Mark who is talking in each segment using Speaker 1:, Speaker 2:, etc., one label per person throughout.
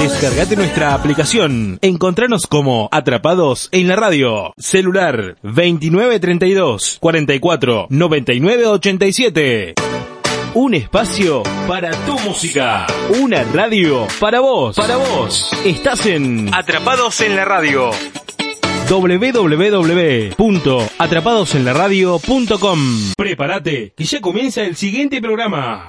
Speaker 1: Descargate nuestra aplicación. Encontranos como Atrapados en la Radio. Celular 2932 44 99 87. Un espacio para tu música. Una radio para vos. Para vos. Estás en Atrapados en la Radio www.atrapadosenlaradio.com Prepárate, que ya comienza el siguiente programa.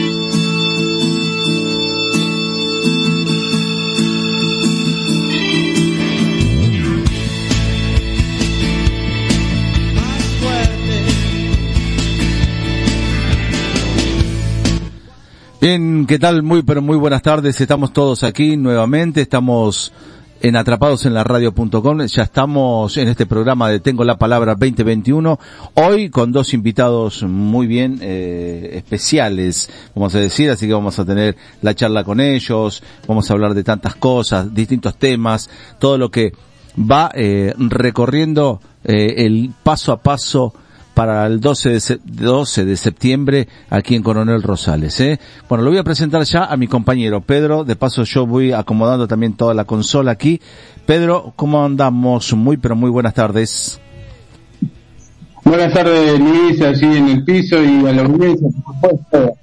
Speaker 2: Bien, ¿qué tal? Muy, pero muy buenas tardes. Estamos todos aquí nuevamente. Estamos en atrapados en la radio.com. Ya estamos en este programa de Tengo la Palabra 2021. Hoy con dos invitados muy bien eh, especiales, vamos a decir, así que vamos a tener la charla con ellos, vamos a hablar de tantas cosas, distintos temas, todo lo que va eh, recorriendo eh, el paso a paso para el 12 de, se- 12 de septiembre aquí en Coronel Rosales. ¿eh? Bueno, lo voy a presentar ya a mi compañero Pedro. De paso yo voy acomodando también toda la consola aquí. Pedro, ¿cómo andamos? Muy, pero muy buenas tardes.
Speaker 3: Buenas tardes, Luis, allí en el piso y a la audiencia, por supuesto.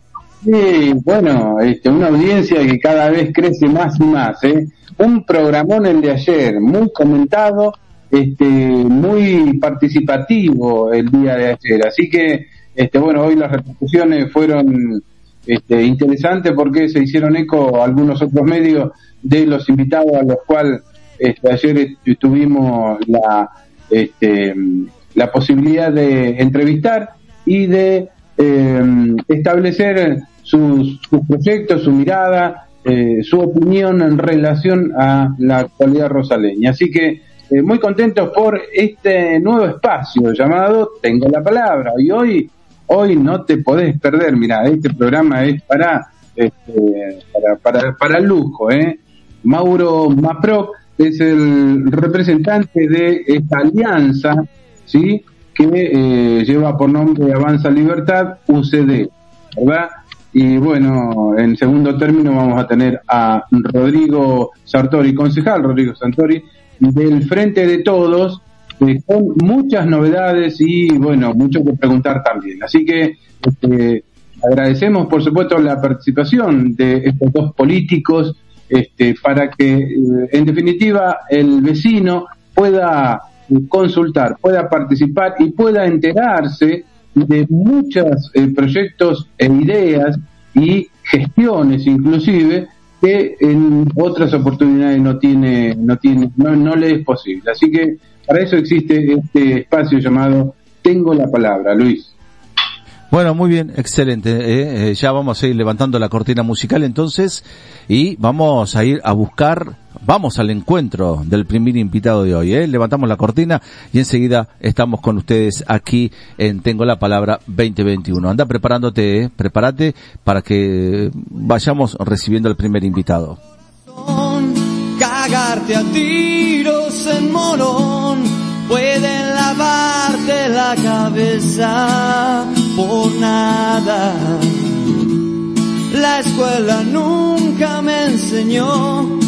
Speaker 3: Sí, bueno, este, una audiencia que cada vez crece más y más, ¿eh? Un programón el de ayer, muy comentado, este, muy participativo el día de ayer. Así que, este, bueno, hoy las repercusiones fueron este, interesantes porque se hicieron eco algunos otros medios de los invitados a los cuales este, ayer tuvimos la, este, la posibilidad de entrevistar y de eh, establecer sus, sus proyectos, su mirada, eh, su opinión en relación a la actualidad rosaleña. Así que eh, muy contentos por este nuevo espacio llamado Tengo la Palabra. Y hoy, hoy no te podés perder, mira, este programa es para, este, para, para, para lujo, ¿eh? Mauro Maproc es el representante de esta alianza, ¿sí? Que eh, lleva por nombre Avanza Libertad, UCD, ¿verdad? Y bueno, en segundo término vamos a tener a Rodrigo Sartori, concejal Rodrigo Sartori, del Frente de Todos, con muchas novedades y bueno, mucho que preguntar también. Así que este, agradecemos por supuesto la participación de estos dos políticos este, para que eh, en definitiva el vecino pueda eh, consultar, pueda participar y pueda enterarse de muchos eh, proyectos e ideas y gestiones inclusive que en otras oportunidades no tiene, no tiene, no, no le es posible. Así que para eso existe este espacio llamado Tengo la palabra, Luis.
Speaker 2: Bueno, muy bien, excelente. ¿eh? Eh, ya vamos a ir levantando la cortina musical entonces y vamos a ir a buscar, vamos al encuentro del primer invitado de hoy. ¿eh? Levantamos la cortina y enseguida estamos con ustedes aquí en Tengo la Palabra 2021. Anda preparándote, ¿eh? prepárate para que vayamos recibiendo al primer invitado.
Speaker 4: La escuela nunca me enseñó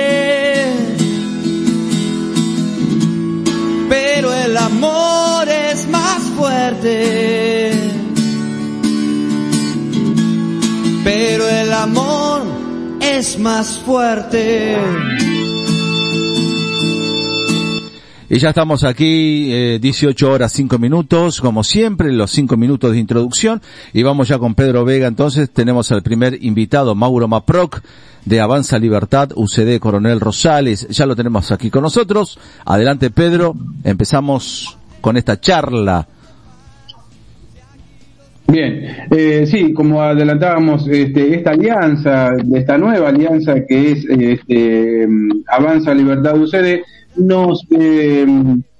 Speaker 4: Es más fuerte.
Speaker 2: Y ya estamos aquí, eh, 18 horas 5 minutos, como siempre, los 5 minutos de introducción. Y vamos ya con Pedro Vega. Entonces tenemos al primer invitado, Mauro Maproc, de Avanza Libertad, UCD Coronel Rosales. Ya lo tenemos aquí con nosotros. Adelante Pedro, empezamos con esta charla.
Speaker 3: Bien, eh, sí, como adelantábamos, este, esta alianza, esta nueva alianza que es este, Avanza Libertad UCD, nos eh,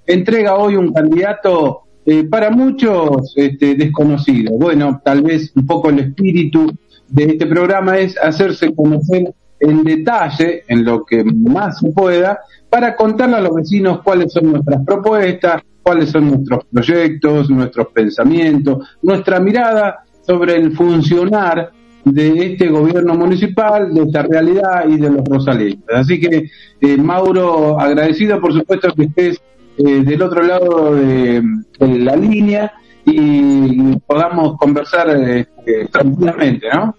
Speaker 3: entrega hoy un candidato eh, para muchos este, desconocido. Bueno, tal vez un poco el espíritu de este programa es hacerse conocer en detalle, en lo que más se pueda, para contarle a los vecinos cuáles son nuestras propuestas, cuáles son nuestros proyectos, nuestros pensamientos, nuestra mirada sobre el funcionar de este gobierno municipal, de esta realidad y de los rosaleños. Así que, eh, Mauro, agradecido por supuesto que estés eh, del otro lado de, de, la línea y podamos conversar eh, tranquilamente, ¿no?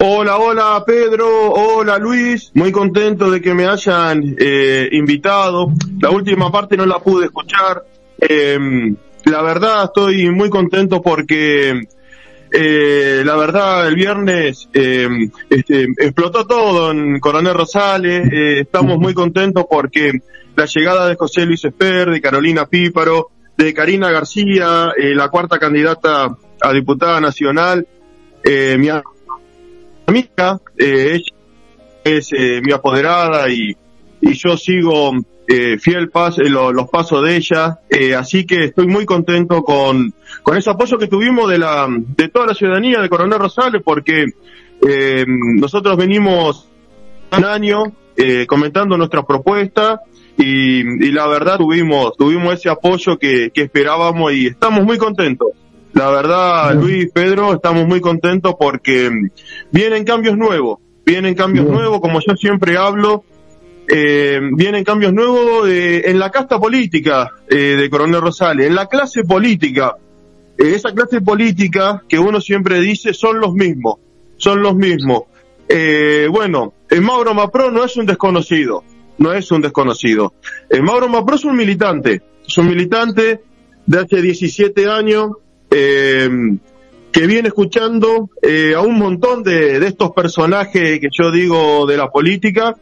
Speaker 5: Hola, hola Pedro, hola Luis, muy contento de que me hayan eh, invitado. La última parte no la pude escuchar. Eh, la verdad estoy muy contento porque eh, la verdad el viernes este, explotó todo en Coronel Rosales. estamos muy contentos porque la llegada de José Luis Esper, de Carolina Píparo, de Karina García, la cuarta candidata a diputada nacional, mi amiga, eh, ella es eh, mi apoderada y, y yo sigo eh, fiel pas, lo, los pasos de ella, así que estoy muy contento con, con ese apoyo que tuvimos de la, de toda la ciudadanía de Coronel Rosales porque nosotros venimos un año comentando nuestras propuestas y, y, la verdad tuvimos, tuvimos ese apoyo que, que esperábamos y estamos muy contentos. La verdad, Luis, Pedro, estamos muy contentos porque vienen cambios nuevos, vienen cambios nuevos, como yo siempre hablo, eh, vienen cambios nuevos eh, en la casta política eh, de Coronel Rosales, en la clase política. Eh, esa clase política que uno siempre dice son los mismos, son los mismos. Eh, bueno, Mauro Mapro no es un desconocido, no es un desconocido. Mauro Mapro es un militante, es un militante de hace 17 años, eh, que viene escuchando eh, a un montón de, de, estos personajes que yo digo de la política.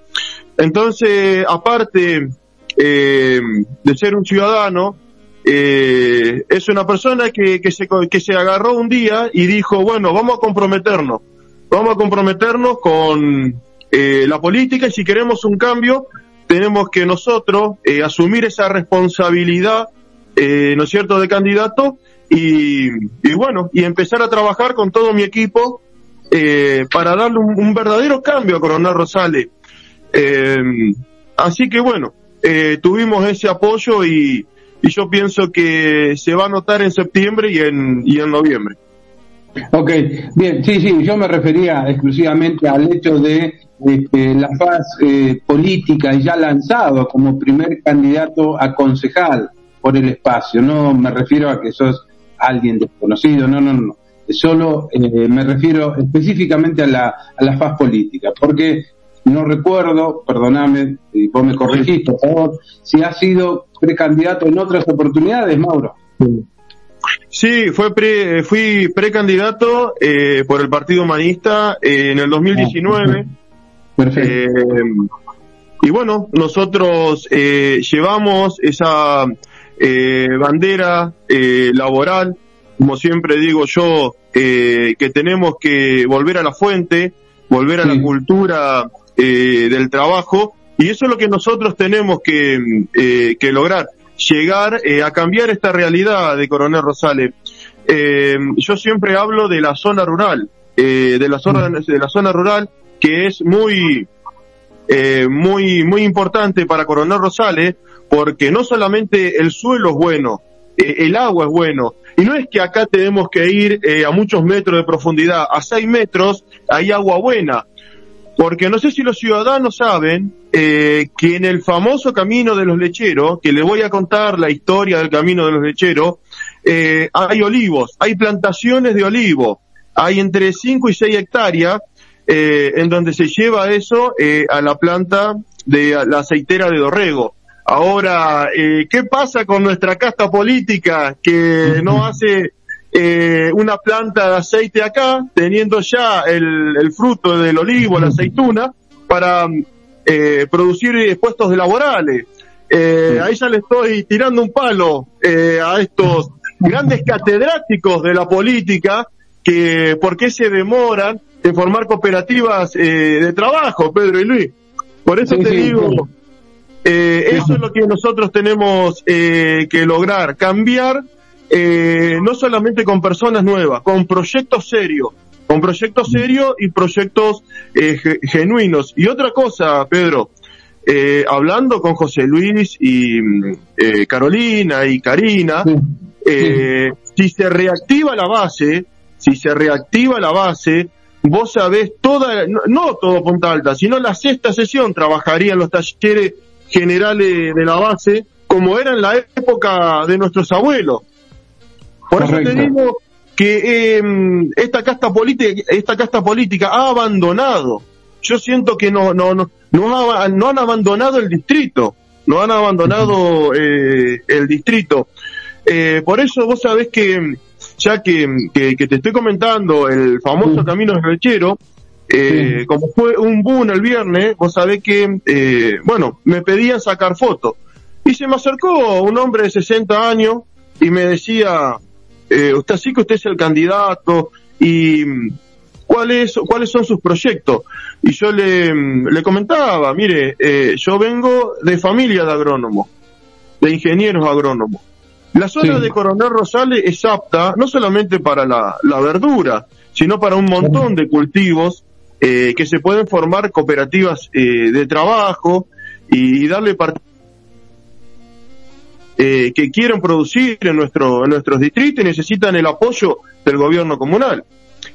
Speaker 5: Entonces, aparte eh, de ser un ciudadano, eh, es una persona que, que, se, que se agarró un día y dijo, bueno, vamos a comprometernos, vamos a comprometernos con eh, la política y si queremos un cambio, tenemos que nosotros eh, asumir esa responsabilidad, ¿no es cierto?, de candidato y, bueno, y empezar a trabajar con todo mi equipo eh, para darle un, verdadero cambio a Coronel Rosales. Eh, así que bueno, eh, tuvimos ese apoyo y, y, yo pienso que se va a notar en septiembre y en, y en noviembre.
Speaker 3: Ok, bien, sí, sí, yo me refería exclusivamente al hecho de este, la faz eh, política ya lanzado como primer candidato a concejal por el espacio, no me refiero a que sos alguien desconocido, no, no, no. Solo eh, me refiero específicamente a la, a la faz política, porque no recuerdo, perdóname, y vos me corregís, por favor, si ha sido precandidato en otras oportunidades, Mauro.
Speaker 5: Sí, fue pre, fui precandidato eh, por el Partido Humanista eh, en el 2019.
Speaker 3: Perfecto.
Speaker 5: Eh, y bueno, nosotros llevamos esa eh, bandera eh, laboral, como siempre digo yo, eh, que tenemos que volver a la fuente, volver a sí. la cultura eh, del trabajo, y eso es lo que nosotros tenemos que, eh, que lograr, llegar a cambiar esta realidad de Coronel Rosales. yo siempre hablo de la zona rural, de la zona, de la zona rural, que es muy, muy, muy importante para Coronel Rosales, porque no solamente el suelo es bueno, eh, el agua es bueno, Y no es que acá tenemos que ir eh, a muchos metros de profundidad, a seis metros hay agua buena. Porque no sé si los ciudadanos saben eh, que en el famoso camino de los lecheros, que le voy a contar la historia del camino de los lecheros, eh, hay olivos, hay plantaciones de olivo, hay entre 5 y 6 hectáreas eh, en donde se lleva eso a la planta de la aceitera de Dorrego. Ahora, eh, ¿qué pasa con nuestra casta política que no hace eh, una planta de aceite acá, teniendo ya el, el fruto del olivo, la aceituna, para eh, producir puestos de laborales? Eh, ahí ya le estoy tirando un palo eh, a estos grandes catedráticos de la política que por qué se demoran en formar cooperativas eh, de trabajo, Pedro y Luis. Por eso
Speaker 3: Sí,
Speaker 5: te
Speaker 3: sí,
Speaker 5: digo,
Speaker 3: sí.
Speaker 5: Eh, eso es lo que nosotros tenemos eh, que lograr, cambiar eh, no solamente con personas nuevas, con proyectos serios, con proyectos serios y proyectos eh, ge- genuinos. Y otra cosa, Pedro, eh, hablando con José Luis y mm, eh, Carolina y Karina,
Speaker 3: Sí.
Speaker 5: eh, si se reactiva la base, si se reactiva la base, vos sabés toda, no, no todo Punta Alta, sino la sexta sesión trabajaría en los talleres generales de la base, como era en la época de nuestros abuelos. Por eso te digo que eh, esta casta política, esta casta política ha abandonado. Yo siento que no, no, no, no, ha- no han abandonado el distrito, no han abandonado eh, el distrito. Eh, por eso vos sabés que, ya que, que, que te estoy comentando el famoso. Camino del Lechero, eh,
Speaker 3: Sí.
Speaker 5: como fue un boom el viernes, vos sabés que, eh, bueno, me pedían sacar fotos. Y se me acercó un hombre de 60 años y me decía, eh, usted sí que usted es el candidato y cuáles cuáles son sus proyectos. Y yo le, le comentaba, mire, eh, yo vengo de familia de agrónomos, de ingenieros agrónomos. La zona
Speaker 3: Sí.
Speaker 5: de Coronel Rosales es apta no solamente para la, la verdura, sino para un montón de cultivos eh, que se pueden formar cooperativas eh, de trabajo y, darle eh, que quieren producir en nuestro en nuestros distritos y necesitan el apoyo del gobierno comunal.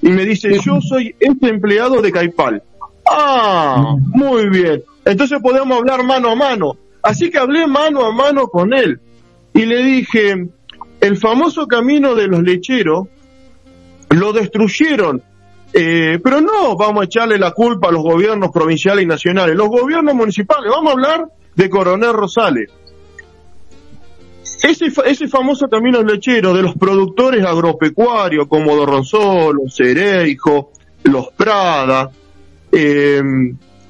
Speaker 5: Y me dice, yo soy este empleado de Caipal. Ah, muy bien. Entonces podemos hablar mano a mano. Así que hablé mano a mano con él. Y le dije, el famoso camino de los lecheros lo destruyeron. Eh, pero no vamos a echarle la culpa a los gobiernos provinciales y nacionales. Los gobiernos municipales, vamos a hablar de Coronel Rosales. Ese, ese famoso camino lechero de los productores agropecuarios como Dorronzolo, Cereijo, Los Prada, eh,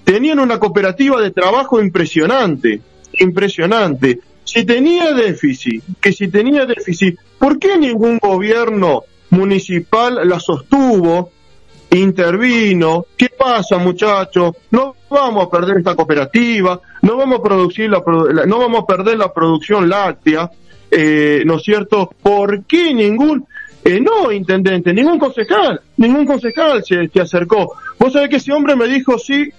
Speaker 5: tenían una cooperativa de trabajo impresionante, impresionante. Si tenía déficit, que si tenía déficit, ¿por qué ningún gobierno municipal la sostuvo, intervino? ¿Qué pasa, muchachos? No vamos a perder esta cooperativa, no vamos a producir la, no vamos a perder la producción láctea, eh, ¿no es cierto? ¿Por qué ningún eh, no, intendente, ningún concejal, ningún concejal se, se acercó. Vos sabés que ese hombre me dijo, sí,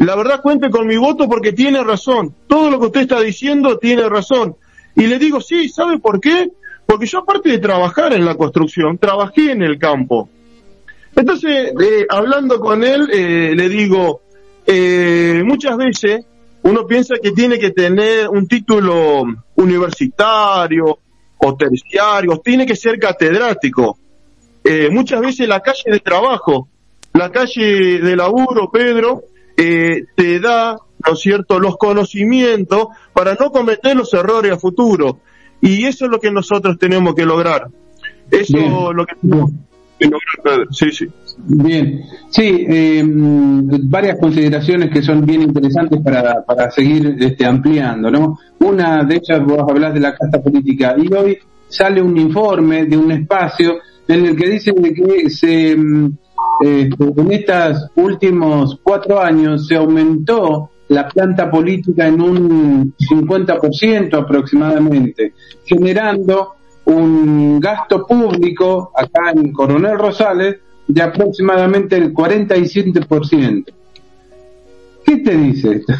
Speaker 5: la verdad cuente con mi voto porque tiene razón. Todo lo que usted está diciendo tiene razón. Y le digo, sí, ¿sabe por qué? Porque yo aparte de trabajar en la construcción, trabajé en el campo. Entonces, eh, hablando con él, eh, le digo, eh, muchas veces uno piensa que tiene que tener un título universitario o terciario, tiene que ser catedrático. Eh, muchas veces la calle de trabajo, la calle de laburo, Pedro, eh, te da, ¿no es cierto?, los conocimientos para no cometer los errores a futuro. Y eso es lo que nosotros tenemos que lograr. Eso
Speaker 3: Bien.
Speaker 5: es lo que tenemos. Sí, sí.
Speaker 3: Bien, sí, eh, varias consideraciones que son bien interesantes para, para seguir este, ampliando, ¿no? Una de ellas, vos hablás de la casta política, y hoy sale un informe de un espacio en el que dicen de que se, mm, eh, en estos últimos cuatro años se aumentó la planta política en un 50% aproximadamente, generando un gasto público acá en Coronel Rosales de aproximadamente el 47%. ¿Qué te dice?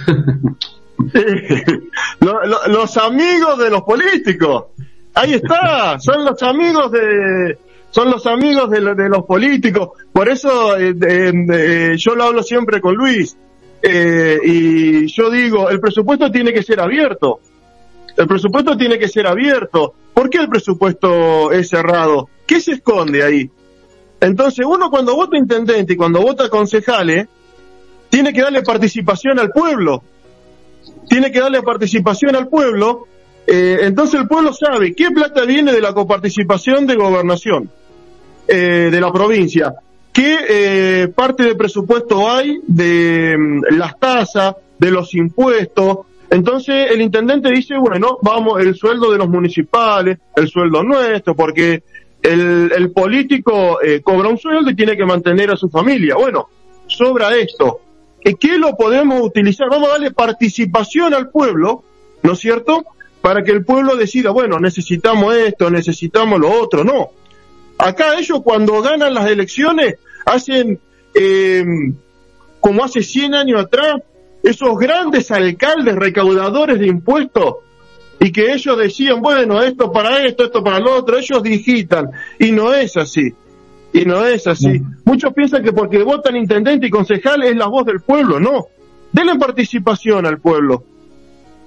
Speaker 5: Lo- los amigos de los políticos. Ahí está, son los amigos de, son los amigos de, los políticos. Por eso eh, yo lo hablo siempre con Luis. Eh, y yo digo, el presupuesto tiene que ser abierto. El presupuesto tiene que ser abierto. ¿Por qué el presupuesto es cerrado? ¿Qué se esconde ahí? Entonces, uno cuando vota intendente y cuando vota concejales, tiene que darle participación al pueblo. Tiene que darle participación al pueblo. Eh, entonces el pueblo sabe qué plata viene de la coparticipación de gobernación eh, de la provincia, qué eh, parte de presupuesto hay de mm, las tasas, de los impuestos, entonces el intendente dice, bueno, vamos, el sueldo de los municipales, el sueldo nuestro, porque el, político eh, cobra un sueldo y tiene que mantener a su familia. Bueno, sobra esto. ¿Qué lo podemos utilizar? Vamos a darle participación al pueblo, ¿no es cierto? Para que el pueblo decida, bueno, necesitamos esto, necesitamos lo otro. No. Acá ellos cuando ganan las elecciones hacen, eh, como hace 100 años atrás, esos grandes alcaldes recaudadores de impuestos y que ellos decían, bueno, esto para esto, esto para lo otro, ellos digitan y no es así. Y no es así. Muchos piensan que porque votan intendente y concejal es la voz del pueblo, no. Denle participación al pueblo.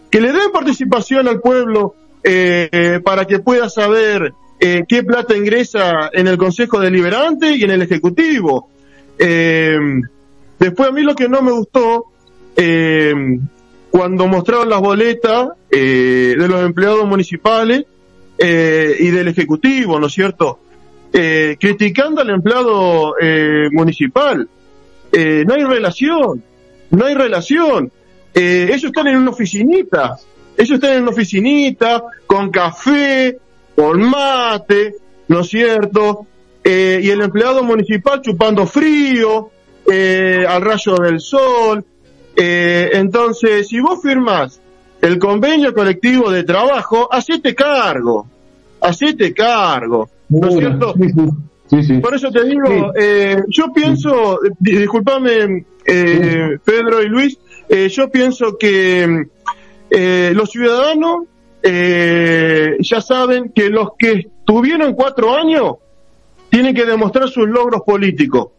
Speaker 5: Que le den participación al pueblo eh, eh, para que pueda saber eh, qué plata ingresa en el Consejo Deliberante y en el Ejecutivo. después a mí lo que no me gustó eh, cuando mostraron las boletas eh, de los empleados municipales eh, y del Ejecutivo, ¿no es cierto? Eh, criticando al empleado eh, municipal. no hay relación, no hay relación. ellos están en una oficinita, ellos están en una oficinita con café, con mate, ¿no es cierto? y el empleado municipal chupando frío, al rayo del sol, eh, entonces, si vos firmás el convenio colectivo de trabajo, hacete cargo, hacete cargo, ¿no es cierto? Por eso te digo, eh, yo pienso, disculpame eh, Pedro y Luis, eh, yo pienso que eh, los ciudadanos eh, ya saben que los que tuvieron cuatro años tienen que demostrar sus logros políticos.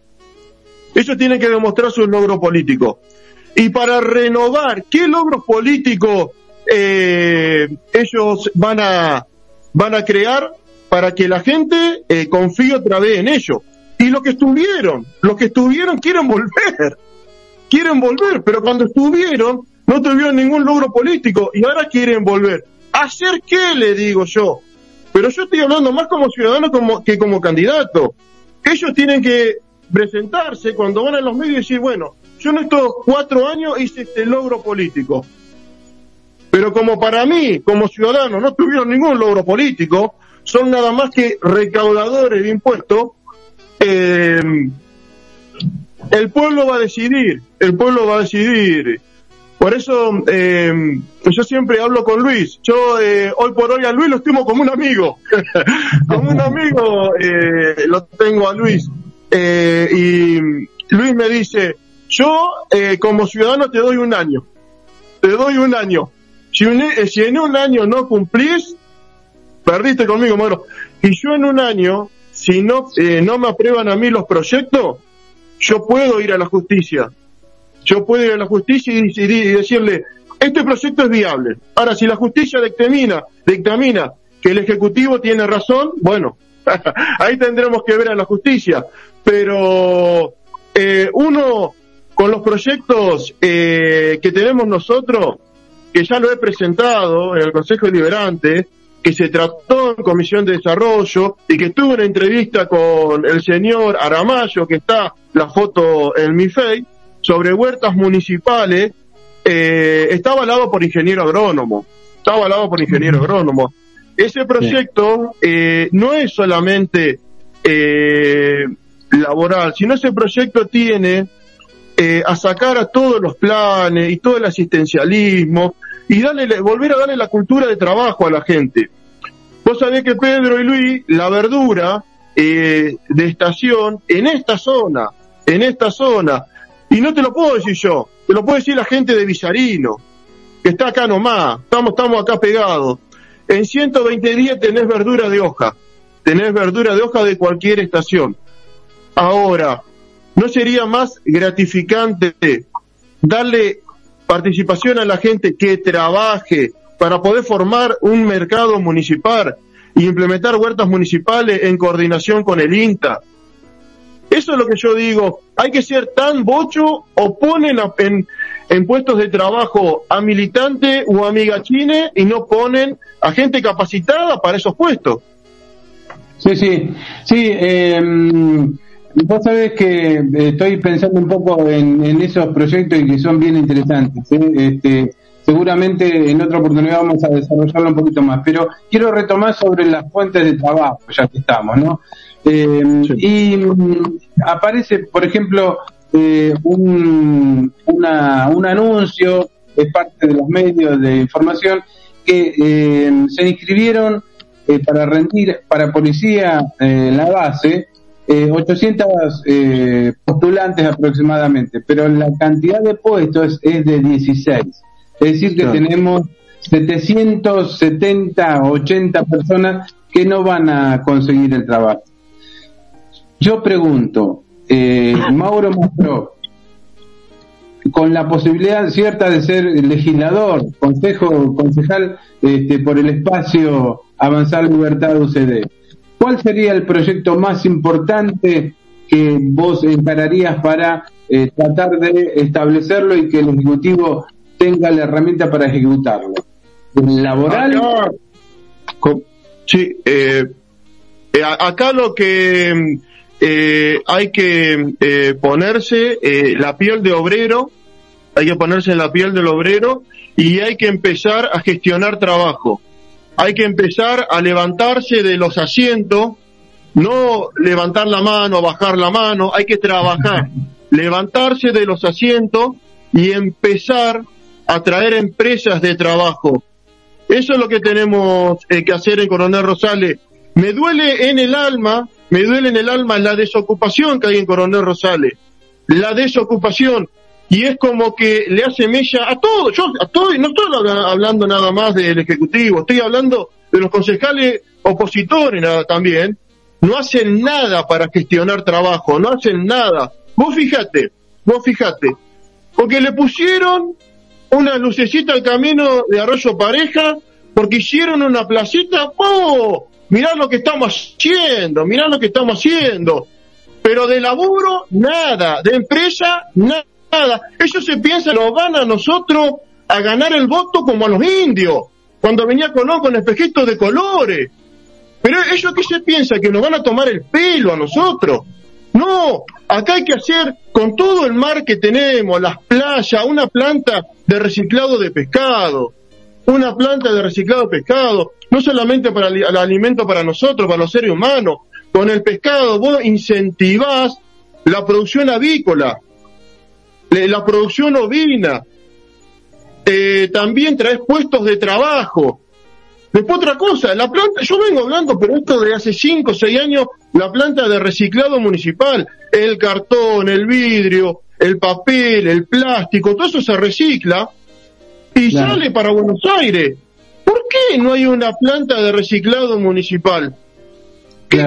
Speaker 5: Ellos tienen que demostrar sus logros políticos y para renovar qué logros políticos eh, ellos van a, van a crear para que la gente eh, confíe otra vez en ellos. Y los que estuvieron, los que estuvieron quieren volver, quieren volver, pero cuando estuvieron no tuvieron ningún logro político y ahora quieren volver. ¿Hacer qué? Le digo yo. Pero yo estoy hablando más como ciudadano como, que como candidato. Ellos tienen que presentarse cuando van a los medios y decir, bueno, yo en estos cuatro años hice este logro político. Pero como para mí, como ciudadano, no tuvieron ningún logro político, son nada más que recaudadores de impuestos, eh, el pueblo va a decidir, el pueblo va a decidir. Por eso eh, yo siempre hablo con Luis. Yo eh, hoy por hoy a Luis lo estimo como un amigo. como un amigo lo tengo a Luis. y Luis me dice, yo, eh, como ciudadano, te doy un año. Te doy un año. Si, eh, si en un año no cumplís, perdiste conmigo, Moro. Y yo en un año, si no, eh, no me aprueban a mí los proyectos, yo puedo ir a la justicia. Yo puedo ir a la justicia y, decirle, este proyecto es viable. Ahora, si la justicia dictamina, dictamina que el Ejecutivo tiene razón, bueno, ahí tendremos que ver a la justicia. Pero eh, uno con los proyectos eh, que tenemos nosotros, que ya lo he presentado en el Consejo Deliberante, que se trató en Comisión de Desarrollo y que tuve una entrevista con el señor Aramayo, que está la foto en mi face, sobre huertas municipales, eh, está avalado por ingeniero agrónomo. Está avalado por ingeniero agrónomo. Ese proyecto eh, no es solamente eh, laboral, sino ese proyecto tiene eh, a sacar a todos los planes y todo el asistencialismo y darle, volver a darle la cultura de trabajo a la gente. Vos sabés que Pedro y Luis, la verdura eh, de estación en esta zona, en esta zona, y no te lo puedo decir yo, te lo puede decir la gente de Villarino, que está acá nomás, estamos, estamos acá pegados. en 120 días tenés verdura de hoja, tenés verdura de hoja de cualquier estación. Ahora, ¿no sería más gratificante darle participación a la gente que trabaje para poder formar un mercado municipal y implementar huertas municipales en coordinación con el INTA? Eso es lo que yo digo. Hay que ser tan bocho o ponen en, puestos de trabajo a militantes o a migachines y no ponen a gente capacitada para esos puestos.
Speaker 3: Sí, sí, sí. Eh, vos sabés que estoy pensando un poco en, esos proyectos y que son bien interesantes. ¿eh? Este, seguramente en otra oportunidad vamos a desarrollarlo un poquito más, pero quiero retomar sobre las fuentes de trabajo, ya que estamos, ¿no? Eh, y mm, aparece, por ejemplo, eh, un, un anuncio de parte de los medios de información que eh, se inscribieron eh, para rendir para policía en la base 800 postulantes aproximadamente, pero la cantidad de puestos es de 16. Es decir, que tenemos 770, 80 personas que no van a conseguir el trabajo. Yo pregunto, eh, Mauro mostró con la posibilidad cierta de ser legislador, consejo, concejal este, por el espacio Avanzar Libertad UCD. ¿Cuál sería el proyecto más importante que vos encararías para eh, tratar de establecerlo y que el Ejecutivo tenga la herramienta para ejecutarlo? ¿Laboral?
Speaker 5: sí, eh, acá lo que eh, hay que eh, ponerse eh, la piel de obrero, hay que ponerse en la piel del obrero y hay que empezar a gestionar trabajo. Hay que empezar a levantarse de los asientos, no levantar la mano, bajar la mano, hay que trabajar, levantarse de los asientos y empezar a traer empresas de trabajo. Eso es lo que tenemos que hacer en Coronel Rosales. Me duele en el alma me duele en el alma la desocupación que hay en Coronel Rosales. La desocupación. Y es como que le hace mella a todo. Yo a no estoy hablando nada más del Ejecutivo, estoy hablando de los concejales opositores nada, también. No hacen nada para gestionar trabajo, no hacen nada. Vos fíjate, vos fíjate. Porque le pusieron una lucecita al camino de Arroyo Pareja, porque hicieron una placita, ¡oh! mirá lo que estamos haciendo, mirá lo que estamos haciendo. Pero de laburo, nada, de empresa, nada. Ellos se piensan, nos van a nosotros a ganar el voto como a los indios, cuando venía con, con espejitos de colores. Pero ellos qué se piensan, que nos van a tomar el pelo a nosotros. No, acá hay que hacer con todo el mar que tenemos, las playas, una planta de reciclado de pescado, una planta de reciclado de pescado, no solamente para el, alimento para nosotros, para los seres humanos. Con el pescado vos incentivás la producción avícola, la producción ovina, eh, también traes puestos de trabajo. Después otra cosa, la planta, yo vengo hablando, pero esto de hace 5 o 6 años, la planta de reciclado municipal, el cartón, el vidrio, el papel, el plástico, todo eso se recicla y sale para Buenos Aires. ¿Por qué no hay una planta de reciclado municipal? ¿Qué,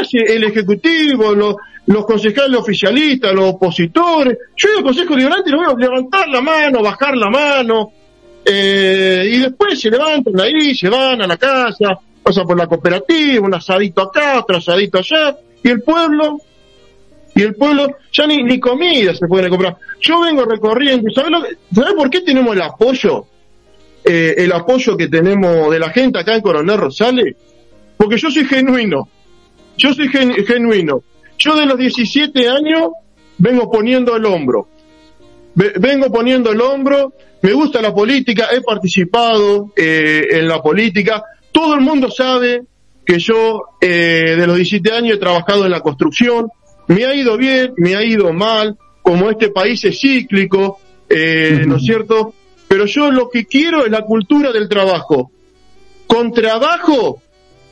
Speaker 5: hace el Ejecutivo, los, concejales oficialistas, los opositores? Yo digo Consejo Liberante lo veo levantar la mano, bajar la mano, eh, y después se levantan ahí, se van a la casa, pasan por la cooperativa, un asadito acá, otro asadito allá, y el pueblo, y el pueblo ya ni, ni comida se puede comprar. Yo vengo recorriendo, ¿sabes, ¿sabes por qué tenemos el apoyo eh, el apoyo que tenemos de la gente acá en Coronel Rosales, porque yo soy genuino, yo soy genuino. Yo de los 17 años vengo poniendo el hombro, vengo poniendo el hombro, me gusta la política, he participado eh, en la política, todo el mundo sabe que yo eh, de los 17 años he trabajado en la construcción, me ha ido bien, me ha ido mal, como este país es cíclico, ¿no es cierto? Pero yo lo que quiero es la cultura del trabajo. Con trabajo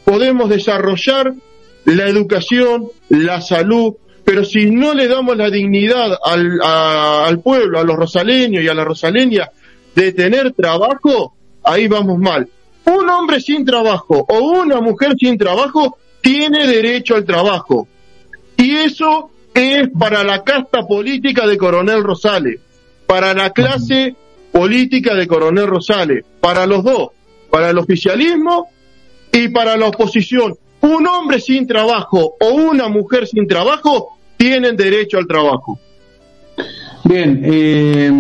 Speaker 5: podemos desarrollar la educación, la salud, pero si no le damos la dignidad al, al pueblo, a los rosaleños y a la rosaleña de tener trabajo, ahí vamos mal. un hombre sin trabajo o una mujer sin trabajo tiene derecho al trabajo. Y eso es para la casta política de Coronel Rosales, para la clase política de Coronel Rosales, para los dos, para el oficialismo y para la oposición. Un hombre sin trabajo o una mujer sin trabajo tienen derecho al trabajo.
Speaker 3: Bien, eh,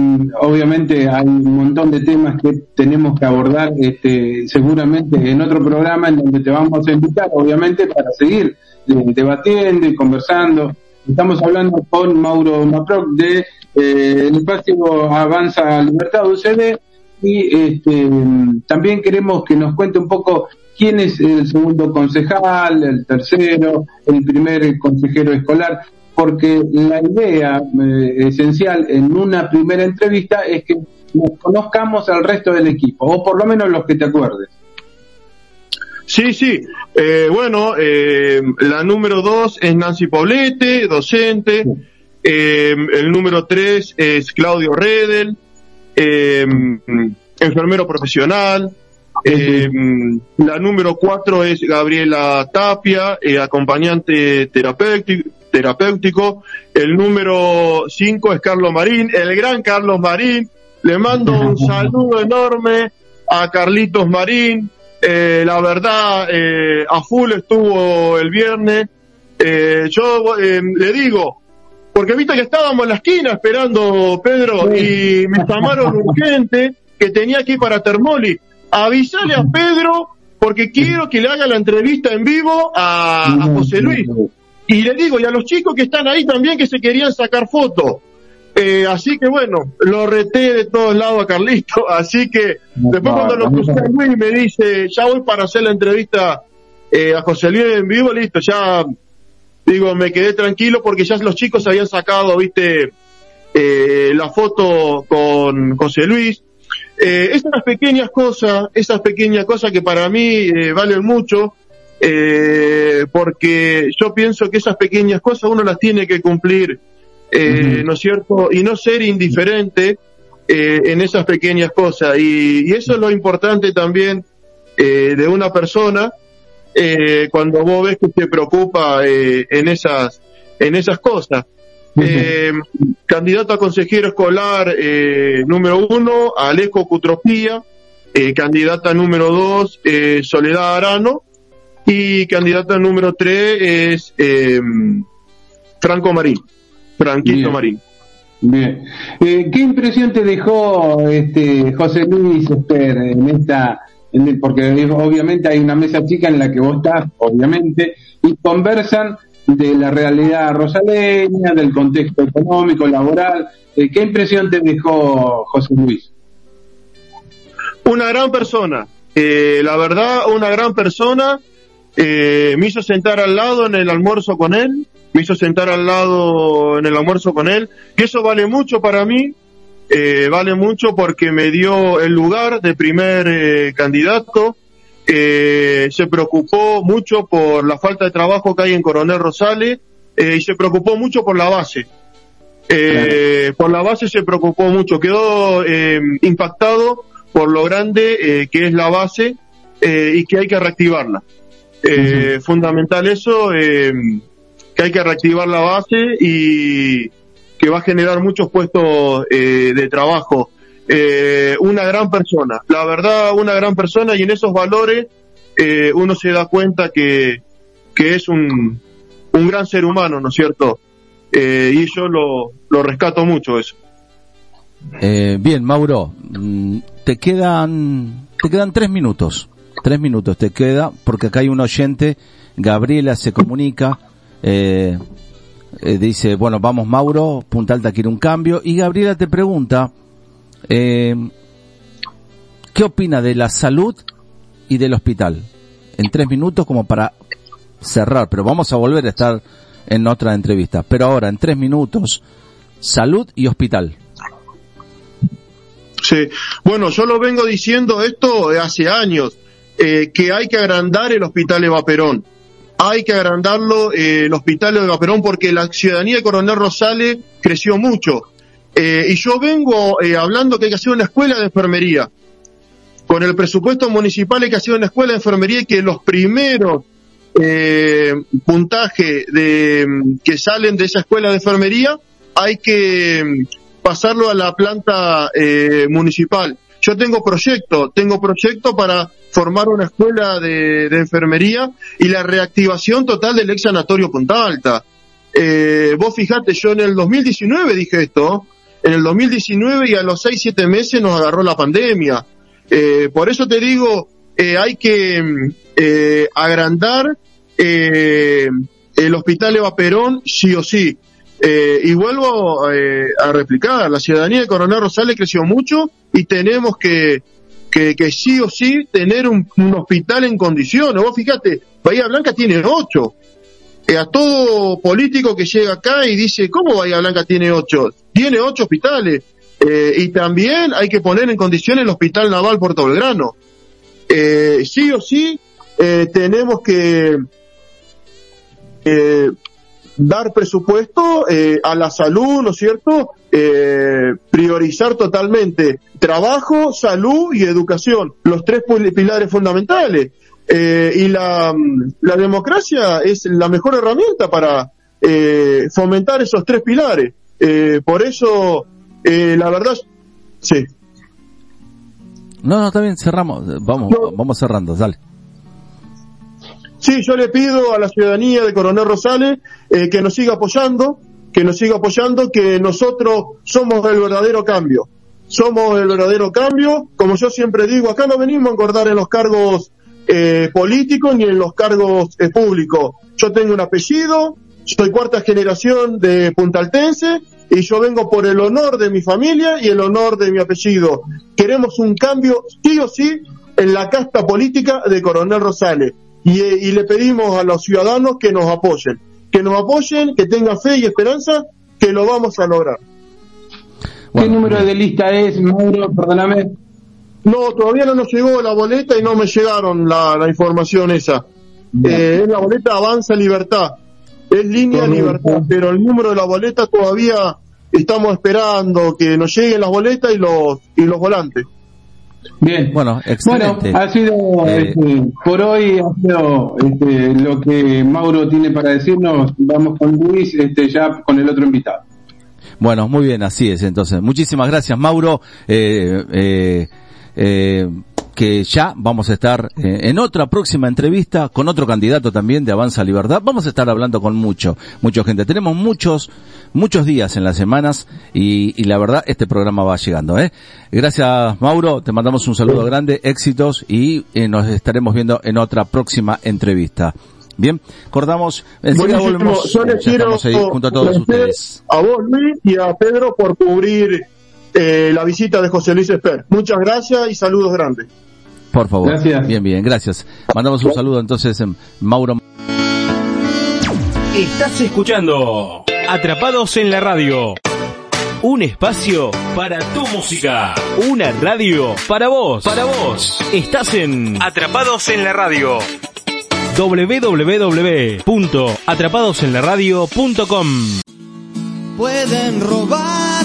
Speaker 3: obviamente hay un montón de temas que tenemos que abordar, este, seguramente en otro programa en donde te vamos a invitar, obviamente, para seguir eh, debatiendo y conversando. Estamos hablando con Mauro Maproc de eh, el espacio Avanza Libertad UCD y este, también queremos que nos cuente un poco quién es el segundo concejal, el tercero, el primer consejero escolar porque la idea eh, esencial en una primera entrevista es que nos conozcamos al resto del equipo, o por lo menos los que te acuerdes.
Speaker 5: Sí, sí. Eh, bueno, eh, la número dos es Nancy Poblete, docente. el número tres es Claudio Redel, enfermero profesional. La número cuatro es Gabriela Tapia, acompañante terapéutico. El número 5 es Carlos Marín, el gran Carlos Marín. Le mando un saludo enorme a Carlitos Marín. Eh, la verdad, eh, a full estuvo el viernes. Eh, yo le digo, porque viste que estábamos en la esquina esperando, Pedro, y me llamaron urgente que tenía que ir para Termoli. Avisale a Pedro porque quiero que le haga la entrevista en vivo a, a José Luis. Y le digo, y a los chicos que están ahí también que se querían sacar fotos. Eh, así que bueno, lo reté de todos lados a Carlito, así que después cuando lo puse a Luis me dice, ya voy para hacer la entrevista eh, a José Luis en vivo, listo, ya digo, me quedé tranquilo porque ya los chicos habían sacado, viste, eh, la foto con José Luis. Esas pequeñas cosas, esas pequeñas cosas que para mí valen mucho, eh, porque yo pienso que esas pequeñas cosas uno las tiene que cumplir, eh, ¿no es cierto? Y no ser indiferente eh, en esas pequeñas cosas. Y, eso es lo importante también eh, de una persona cuando vos ves que se preocupa en esas en esas cosas. Candidato a consejero escolar número uno, Alejo Cutropía. candidata número dos, Soledad Arano y candidata número 3 es eh, Franco Marín, Franquito Marín.
Speaker 3: Bien. Eh, ¿Qué impresión te dejó este José Luis Esper en esta, porque obviamente hay una mesa chica en la que vos estás, obviamente, y conversan de la realidad rosaleña, del contexto económico, laboral. Eh, ¿Qué impresión te dejó José Luis?
Speaker 5: Una gran persona, eh, la verdad, una gran persona eh, me hizo sentar al lado en el almuerzo con él, me hizo sentar al lado en el almuerzo con él, que eso vale mucho para mí, eh, vale mucho porque me dio el lugar de primer eh, se preocupó mucho por la falta de trabajo que hay en Coronel Rosales y se preocupó mucho por la base. Por la base se preocupó mucho, quedó impactado por lo grande que es la base y que hay que reactivarla. Eh, fundamental eso, eh, que hay que reactivar la base y que va a generar muchos puestos eh, de trabajo. Una gran persona, la verdad, una gran persona y en esos valores uno se da cuenta que, que es un, un gran ser humano, ¿no es cierto? y yo lo, lo rescato mucho eso.
Speaker 2: bien, Mauro, mm, te quedan, te quedan tres minutos. Tres minutos te queda, porque acá hay un oyente, Gabriela se comunica, eh, eh, dice, bueno, vamos Mauro, Punta Alta quiere un cambio, y Gabriela te pregunta, eh, ¿qué opina de la salud y del hospital? En tres minutos como para cerrar, pero vamos a volver a estar en otra entrevista. Pero ahora, en tres minutos, salud y hospital.
Speaker 5: Sí, bueno, yo lo vengo diciendo esto hace años. Eh, que hay que agrandar el hospital Eva Perón. Hay que agrandarlo eh, el hospital Eva Perón porque la ciudadanía de Coronel Rosales creció mucho. Eh, y yo vengo hablando que hay que hacer una escuela de enfermería. con el presupuesto municipal que ha sido en la escuela de enfermería y que los primeros eh, puntajes de, que salen de esa escuela de enfermería hay que pasarlo a la planta eh, municipal. Yo tengo proyecto, tengo proyecto para formar una escuela de, enfermería y la reactivación total del ex sanatorio Punta Alta. Eh, vos fijate, yo en el 2019 dije esto, en el 2019 y a los 6, 7 meses nos agarró la pandemia. Eh, por eso te digo, eh, hay que eh, agrandar eh, el hospital Eva Perón sí o sí. Eh, y vuelvo a replicar, la ciudadanía de Coronel Rosales creció mucho y tenemos que, que, que sí o sí tener un, un, hospital en condiciones. Vos fíjate, Bahía Blanca tiene ocho. Eh, a todo político que llega acá y dice, ¿cómo Bahía Blanca tiene ocho? Tiene ocho hospitales. Eh, y también hay que poner en condiciones el Hospital Naval Puerto Belgrano. Eh, sí o sí tenemos que dar presupuesto eh, a la salud, ¿no es cierto? Eh, priorizar totalmente trabajo, salud y educación, los tres pilares fundamentales. Eh, y la, la, democracia es la mejor herramienta para eh, fomentar esos tres pilares. Eh, por eso, la verdad, sí.
Speaker 2: No, no, está bien, cerramos, vamos, no. vamos cerrando, dale.
Speaker 5: Sí, yo le pido a la ciudadanía de Coronel Rosales eh, que nos siga apoyando, que nos siga apoyando, que nosotros somos el verdadero cambio. Somos el verdadero cambio. Como yo siempre digo, acá no venimos a engordar en los cargos eh, políticos ni en los cargos eh, públicos. Yo tengo un apellido, soy cuarta generación de puntaltense y yo vengo por el honor de mi familia y el honor de mi apellido. Queremos un cambio sí o sí en la casta política de Coronel Rosales y, y, le pedimos a los ciudadanos que nos apoyen, que nos apoyen, que tengan fe y esperanza, que lo vamos a lograr.
Speaker 3: ¿Qué número de lista es, Mauro? Perdóname.
Speaker 5: No, todavía no nos llegó la boleta y no me llegaron la, la información esa. Eh, es la boleta Avanza Libertad. Es línea Libertad, pero el número de la boleta todavía estamos esperando que nos lleguen las boletas y los, y los volantes.
Speaker 3: Bien, bueno, excelente. Bueno, ha sido, eh, este, por hoy ha sido este, lo que Mauro tiene para decirnos. Vamos con Luis, este, ya con el otro invitado.
Speaker 2: Bueno, muy bien, así es. Entonces, muchísimas gracias, Mauro. Eh, eh, eh, que ya vamos a estar eh, en otra próxima entrevista con otro candidato también de Avanza Libertad. Vamos a estar hablando con mucho, mucha gente. Tenemos muchos, muchos días en las semanas y, y la verdad este programa va llegando. ¿eh? Gracias Mauro, te mandamos un saludo grande, éxitos y eh, nos estaremos viendo en otra próxima entrevista. Bien, acordamos, enseguida volvemos,
Speaker 5: Yo les quiero
Speaker 2: ahí junto a todos ustedes.
Speaker 5: A vos Luis y a Pedro por cubrir eh, la visita de José Luis Esper. Muchas gracias y saludos grandes.
Speaker 2: Por favor.
Speaker 3: Gracias.
Speaker 2: Bien, bien, gracias. Mandamos un saludo entonces en Mauro.
Speaker 1: Estás escuchando Atrapados en la Radio. Un espacio para tu música. Una radio para vos. Para vos. Estás en Atrapados en la Radio www.atrapadosenlaradio.com
Speaker 4: Pueden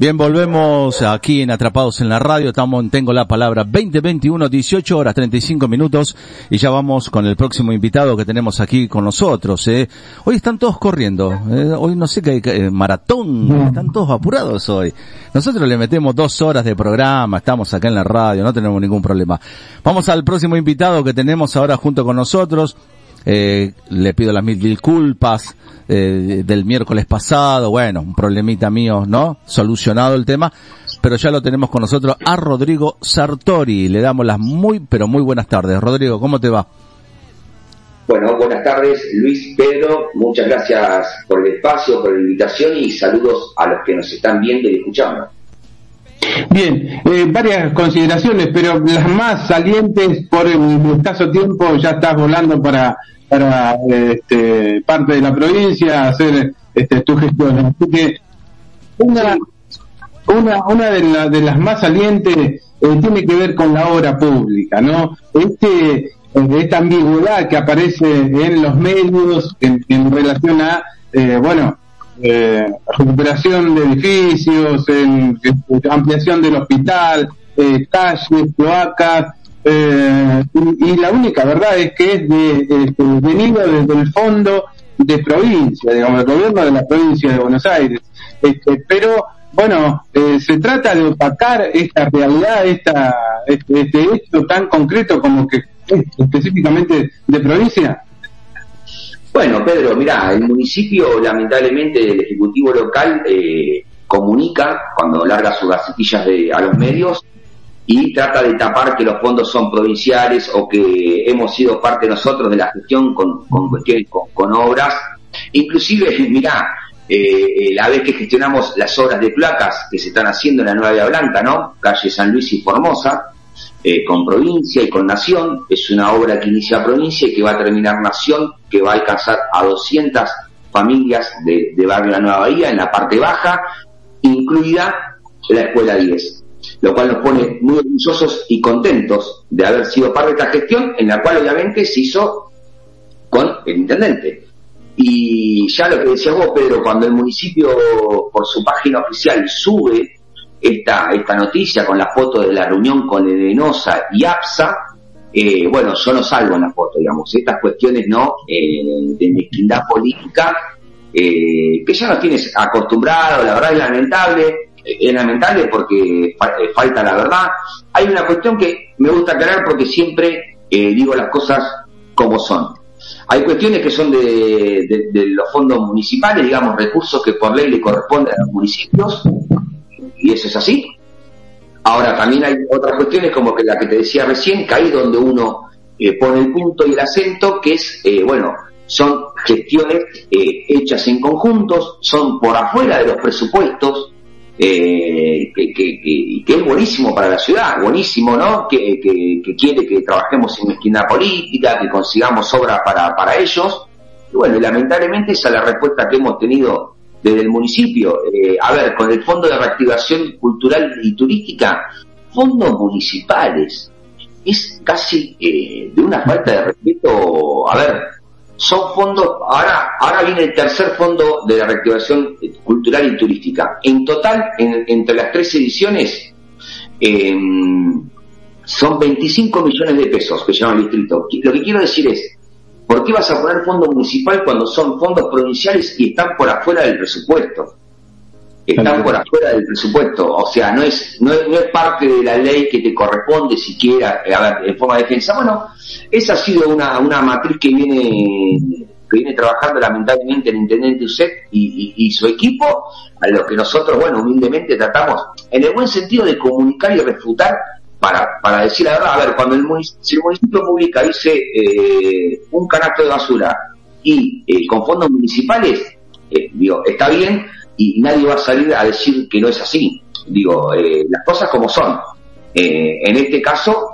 Speaker 2: Bien, volvemos aquí en Atrapados en la Radio. Estamos en Tengo la Palabra 2021, 18 horas 35 minutos. Y ya vamos con el próximo invitado que tenemos aquí con nosotros. ¿eh? Hoy están todos corriendo. ¿eh? Hoy no sé qué hay eh, maratón. Están todos apurados hoy. Nosotros le metemos dos horas de programa. Estamos acá en la radio. No tenemos ningún problema. Vamos al próximo invitado que tenemos ahora junto con nosotros. Eh, le pido las mil disculpas eh, del miércoles pasado, bueno, un problemita mío, ¿no? Solucionado el tema, pero ya lo tenemos con nosotros a Rodrigo Sartori. Le damos las muy, pero muy buenas tardes. Rodrigo, ¿cómo te va?
Speaker 6: Bueno, buenas tardes, Luis, Pedro, muchas gracias por el espacio, por la invitación y saludos a los que nos están viendo y escuchando.
Speaker 3: Bien, eh, varias consideraciones, pero las más salientes por el escaso tiempo ya estás volando para, para este, parte de la provincia hacer este, tu gestión. Así que una, una, una de, de las más salientes eh, tiene que ver con la obra pública, ¿no? Este, eh, esta ambigüedad que aparece en los medios en, en relación a, bueno, eh, recuperación de edificios, en, ampliación del hospital, eh, calles, cloacas, eh, y, la única verdad es que es de, este, venido desde el fondo de provincia, digamos, el gobierno de la provincia de Buenos Aires. Este, pero bueno, eh, se trata de opacar esta realidad, esta, este, este hecho tan concreto como que específicamente de provincia.
Speaker 6: Bueno, Pedro, mira, el municipio, lamentablemente, el Ejecutivo local eh, comunica cuando larga sus gacetillas de, a los medios y trata de tapar que los fondos son provinciales o que hemos sido parte nosotros de la gestión con, con cuestiones, con, obras. Inclusive, mira, eh, eh, la vez que gestionamos las obras de placas que se están haciendo en la Nueva Vía Blanca, ¿no? Calle San Luis y Formosa, eh, con provincia y con nación. Es una obra que inicia provincia y que va a terminar nación, que va a alcanzar a 200 familias de, de Barrio La Nueva Bahía en la parte baja, incluida la Escuela 10. Lo cual nos pone muy orgullosos y contentos de haber sido parte de esta gestión, en la cual obviamente se hizo con el intendente. Y ya lo que decías vos, Pedro, cuando el municipio por su página oficial sube esta, esta noticia con la foto de la reunión con Edenosa y APSA, eh, bueno, yo no salgo en la foto, digamos, estas cuestiones no eh, de mezquindad política, eh, que ya nos tienes acostumbrado, la verdad es lamentable, es lamentable porque falta la verdad. Hay una cuestión que me gusta aclarar porque siempre digo las cosas como son. Hay cuestiones que son de, los fondos municipales, digamos, recursos que por ley le corresponden a los municipios, y eso es así. Ahora, también hay otras cuestiones como que la que te decía recién, que ahí donde uno eh, pone el punto y el acento, que es, eh, bueno, son gestiones eh, hechas en conjuntos, son por afuera de los presupuestos, que, que, es buenísimo para la ciudad, buenísimo, ¿no? Que, quiere que trabajemos sin mezquindad política, que consigamos obras para, para ellos. Y bueno, lamentablemente esa es la respuesta que hemos tenido desde el municipio. Eh, a ver, con el Fondo de Reactivación Cultural y Turística, fondos municipales. Es casi eh, de una falta de respeto. A ver, son fondos, ahora, ahora viene el tercer fondo de la reactivación cultural y turística. En total, entre las tres ediciones, em, son 25 millones de pesos que lleva el distrito. Lo que quiero decir es, ¿Por qué vas a poner fondo municipal cuando son fondos provinciales y están por afuera del presupuesto? Están por afuera del presupuesto, o sea, no es, no es, no es parte de la ley que te corresponde siquiera, a ver, en forma de defensa. Bueno, esa ha sido una, una matriz que viene que viene trabajando lamentablemente el intendente Uset y, y, su equipo, a lo que nosotros, bueno, humildemente tratamos, en el buen sentido de comunicar y refutar para, para decir la verdad, a ver, cuando el municipio, si el municipio publica, dice eh, un canasto de basura y eh, con fondos municipales, eh, digo, está bien y nadie va a salir a decir que no es así. Digo, las cosas como son. en este caso,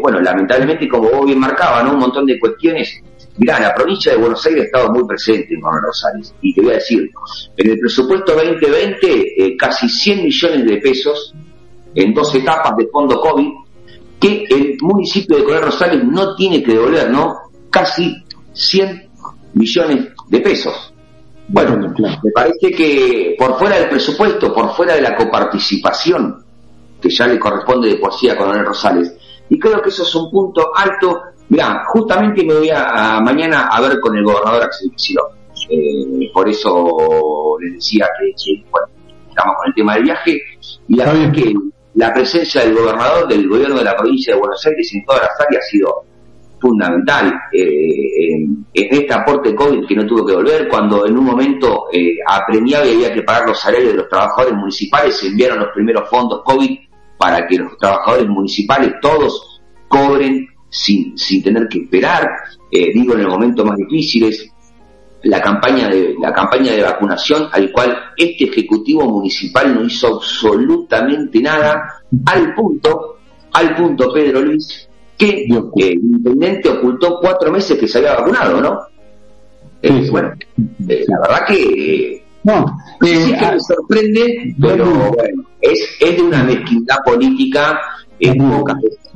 Speaker 6: bueno, lamentablemente, como vos bien marcaba, ¿no? Un montón de cuestiones. Mirá, la provincia de Buenos Aires ha estado muy presente en Rosales. Y te voy a decir, en el presupuesto 2020, casi 100 millones de pesos en dos etapas de fondo COVID que el municipio de Coronel Rosales no tiene que devolver, ¿no? Casi 100 millones de pesos. Bueno, me parece que por fuera del presupuesto, por fuera de la coparticipación, que ya le corresponde de poesía a Coronel Rosales, y creo que eso es un punto alto. Mirá, justamente me voy a, mañana a ver con el gobernador Axel eh, por eso les decía que bueno, estamos con el tema del viaje, y la verdad es que la presencia del gobernador del gobierno de la provincia de Buenos Aires en todas las áreas ha sido fundamental. Eh, en, este aporte COVID que no tuvo que volver, cuando en un momento eh, apremiaba y había que pagar los salarios de los trabajadores municipales, se enviaron los primeros fondos COVID para que los trabajadores municipales todos cobren sin, sin tener que esperar, eh, digo en el momento más difíciles, la campaña de la campaña de vacunación al cual este ejecutivo municipal no hizo absolutamente nada al punto al punto Pedro Luis que el intendente ocultó cuatro meses que se había vacunado no eh, bueno eh, la verdad que no sí que me sorprende pero bueno es, es de una mezquindad política en pocas veces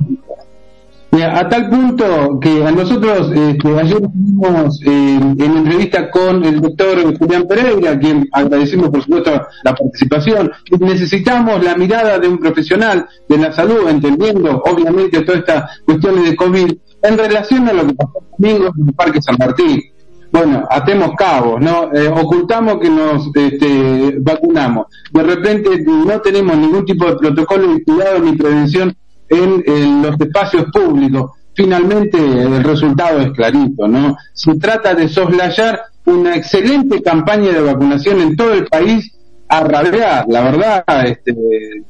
Speaker 3: a tal punto que a nosotros este, ayer estuvimos eh, en entrevista con el doctor Julián Pereira, a quien agradecemos por supuesto la participación. Necesitamos la mirada de un profesional de la salud, entendiendo obviamente todas estas cuestiones de COVID, en relación a lo que pasó el domingo en el Parque San Martín. Bueno, atemos cabos, ¿no? Eh, ocultamos que nos este, vacunamos. De repente no tenemos ningún tipo de protocolo de cuidado ni prevención en, los espacios públicos. Finalmente el resultado es clarito, ¿no? Se trata de soslayar una excelente campaña de vacunación en todo el país a rabiar, la verdad, este,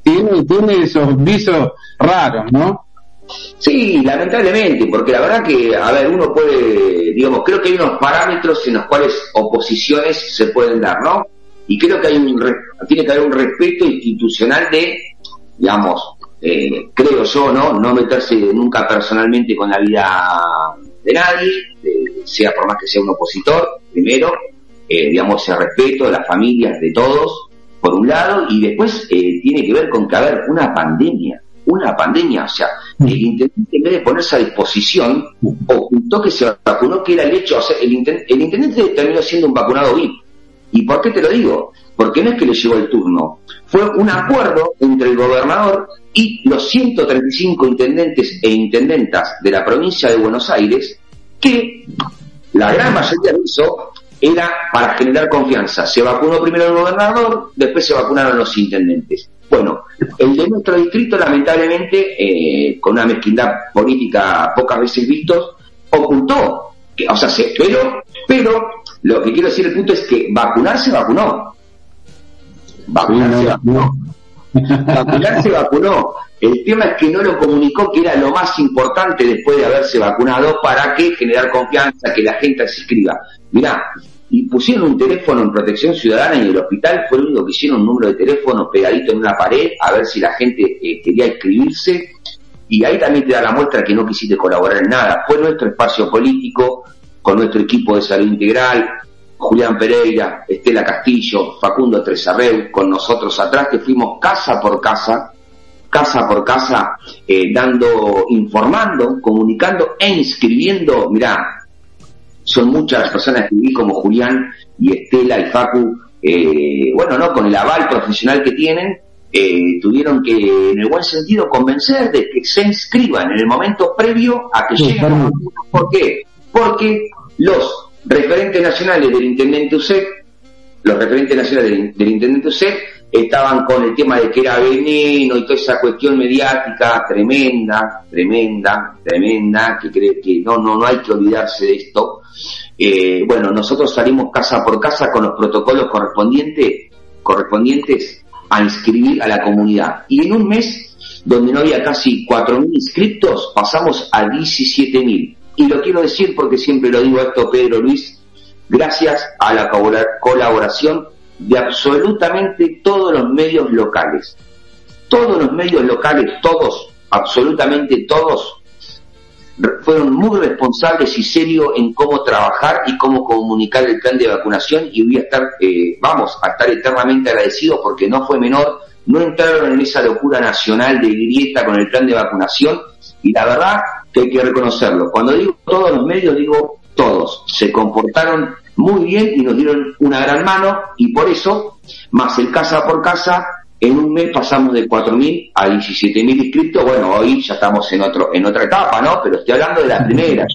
Speaker 3: tiene, tiene esos visos raros, ¿no?
Speaker 6: Sí, lamentablemente, porque la verdad que, a ver, uno puede, digamos, creo que hay unos parámetros en los cuales oposiciones se pueden dar, ¿no? Y creo que hay un, tiene que haber un respeto institucional de, digamos, eh, creo yo, ¿no? No meterse nunca personalmente con la vida de nadie, sea por más que sea un opositor, primero, eh, digamos, ese respeto de las familias de todos, por un lado, y después eh, tiene que ver con que haber una pandemia, una pandemia, o sea, el intendente en vez de ponerse a disposición, ocultó que se vacunó, que era el hecho, o sea, el, el intendente terminó siendo un vacunado VIP. ¿Y por qué te lo digo? Porque no es que le llegó el turno, fue un acuerdo entre el gobernador y los 135 intendentes e intendentas de la provincia de Buenos Aires, que la gran mayoría de eso era para generar confianza. Se vacunó primero el gobernador, después se vacunaron los intendentes. Bueno, el de nuestro distrito, lamentablemente, eh, con una mezquindad política pocas veces vistos, ocultó. Que, o sea, se, pero, pero lo que quiero decir el punto es que vacunarse vacunó. Vacunarse vacunó. Vacunarse vacunó. El tema es que no lo comunicó, que era lo más importante después de haberse vacunado, para que generar confianza, que la gente se inscriba. Mirá, y pusieron un teléfono en protección ciudadana y el hospital fue el único que hicieron un número de teléfono pegadito en una pared a ver si la gente eh, quería inscribirse y ahí también te da la muestra que no quisiste colaborar en nada. Fue nuestro espacio político, con nuestro equipo de salud integral, Julián Pereira, Estela Castillo, Facundo Tresarreu, con nosotros atrás, que fuimos casa por casa, casa por casa, eh, dando, informando, comunicando e inscribiendo, mirá, son muchas las personas que vi como Julián y Estela y Facu, eh, bueno, ¿no? Con el aval profesional que tienen, eh, tuvieron que, en el buen sentido, convencer de que se inscriban en el momento previo a que lleguen. ¿Por qué? Porque los referentes nacionales del intendente USEC, los referentes nacionales del, intendente USEC, estaban con el tema de que era veneno y toda esa cuestión mediática tremenda, tremenda, tremenda, que cree que no, no, no hay que olvidarse de esto. Eh, bueno, nosotros salimos casa por casa con los protocolos correspondientes, correspondientes a inscribir a la comunidad. Y en un mes, donde no había casi 4.000 inscriptos, pasamos a 17.000 y lo quiero decir porque siempre lo digo esto, Pedro Luis, gracias a la colaboración de absolutamente todos los medios locales. Todos los medios locales, todos, absolutamente todos, fueron muy responsables y serios en cómo trabajar y cómo comunicar el plan de vacunación y voy a estar, eh, vamos a estar eternamente agradecidos porque no fue menor, no entraron en esa locura nacional de grieta con el plan de vacunación y la verdad que hay que reconocerlo. Cuando digo todos los medios, digo todos. Se comportaron muy bien y nos dieron una gran mano y por eso, más el casa por casa, en un mes pasamos de 4.000 a 17.000 inscritos. Bueno, hoy ya estamos en otro en otra etapa, ¿no? Pero estoy hablando de la primera,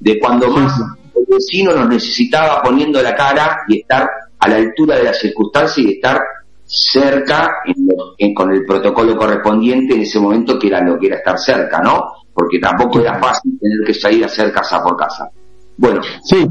Speaker 6: de cuando más el vecino nos necesitaba poniendo la cara y estar a la altura de las circunstancias y estar cerca con el protocolo correspondiente en ese momento que era lo que era estar cerca, ¿no? Porque tampoco era fácil tener que salir a hacer casa por casa. Bueno.
Speaker 3: Sí,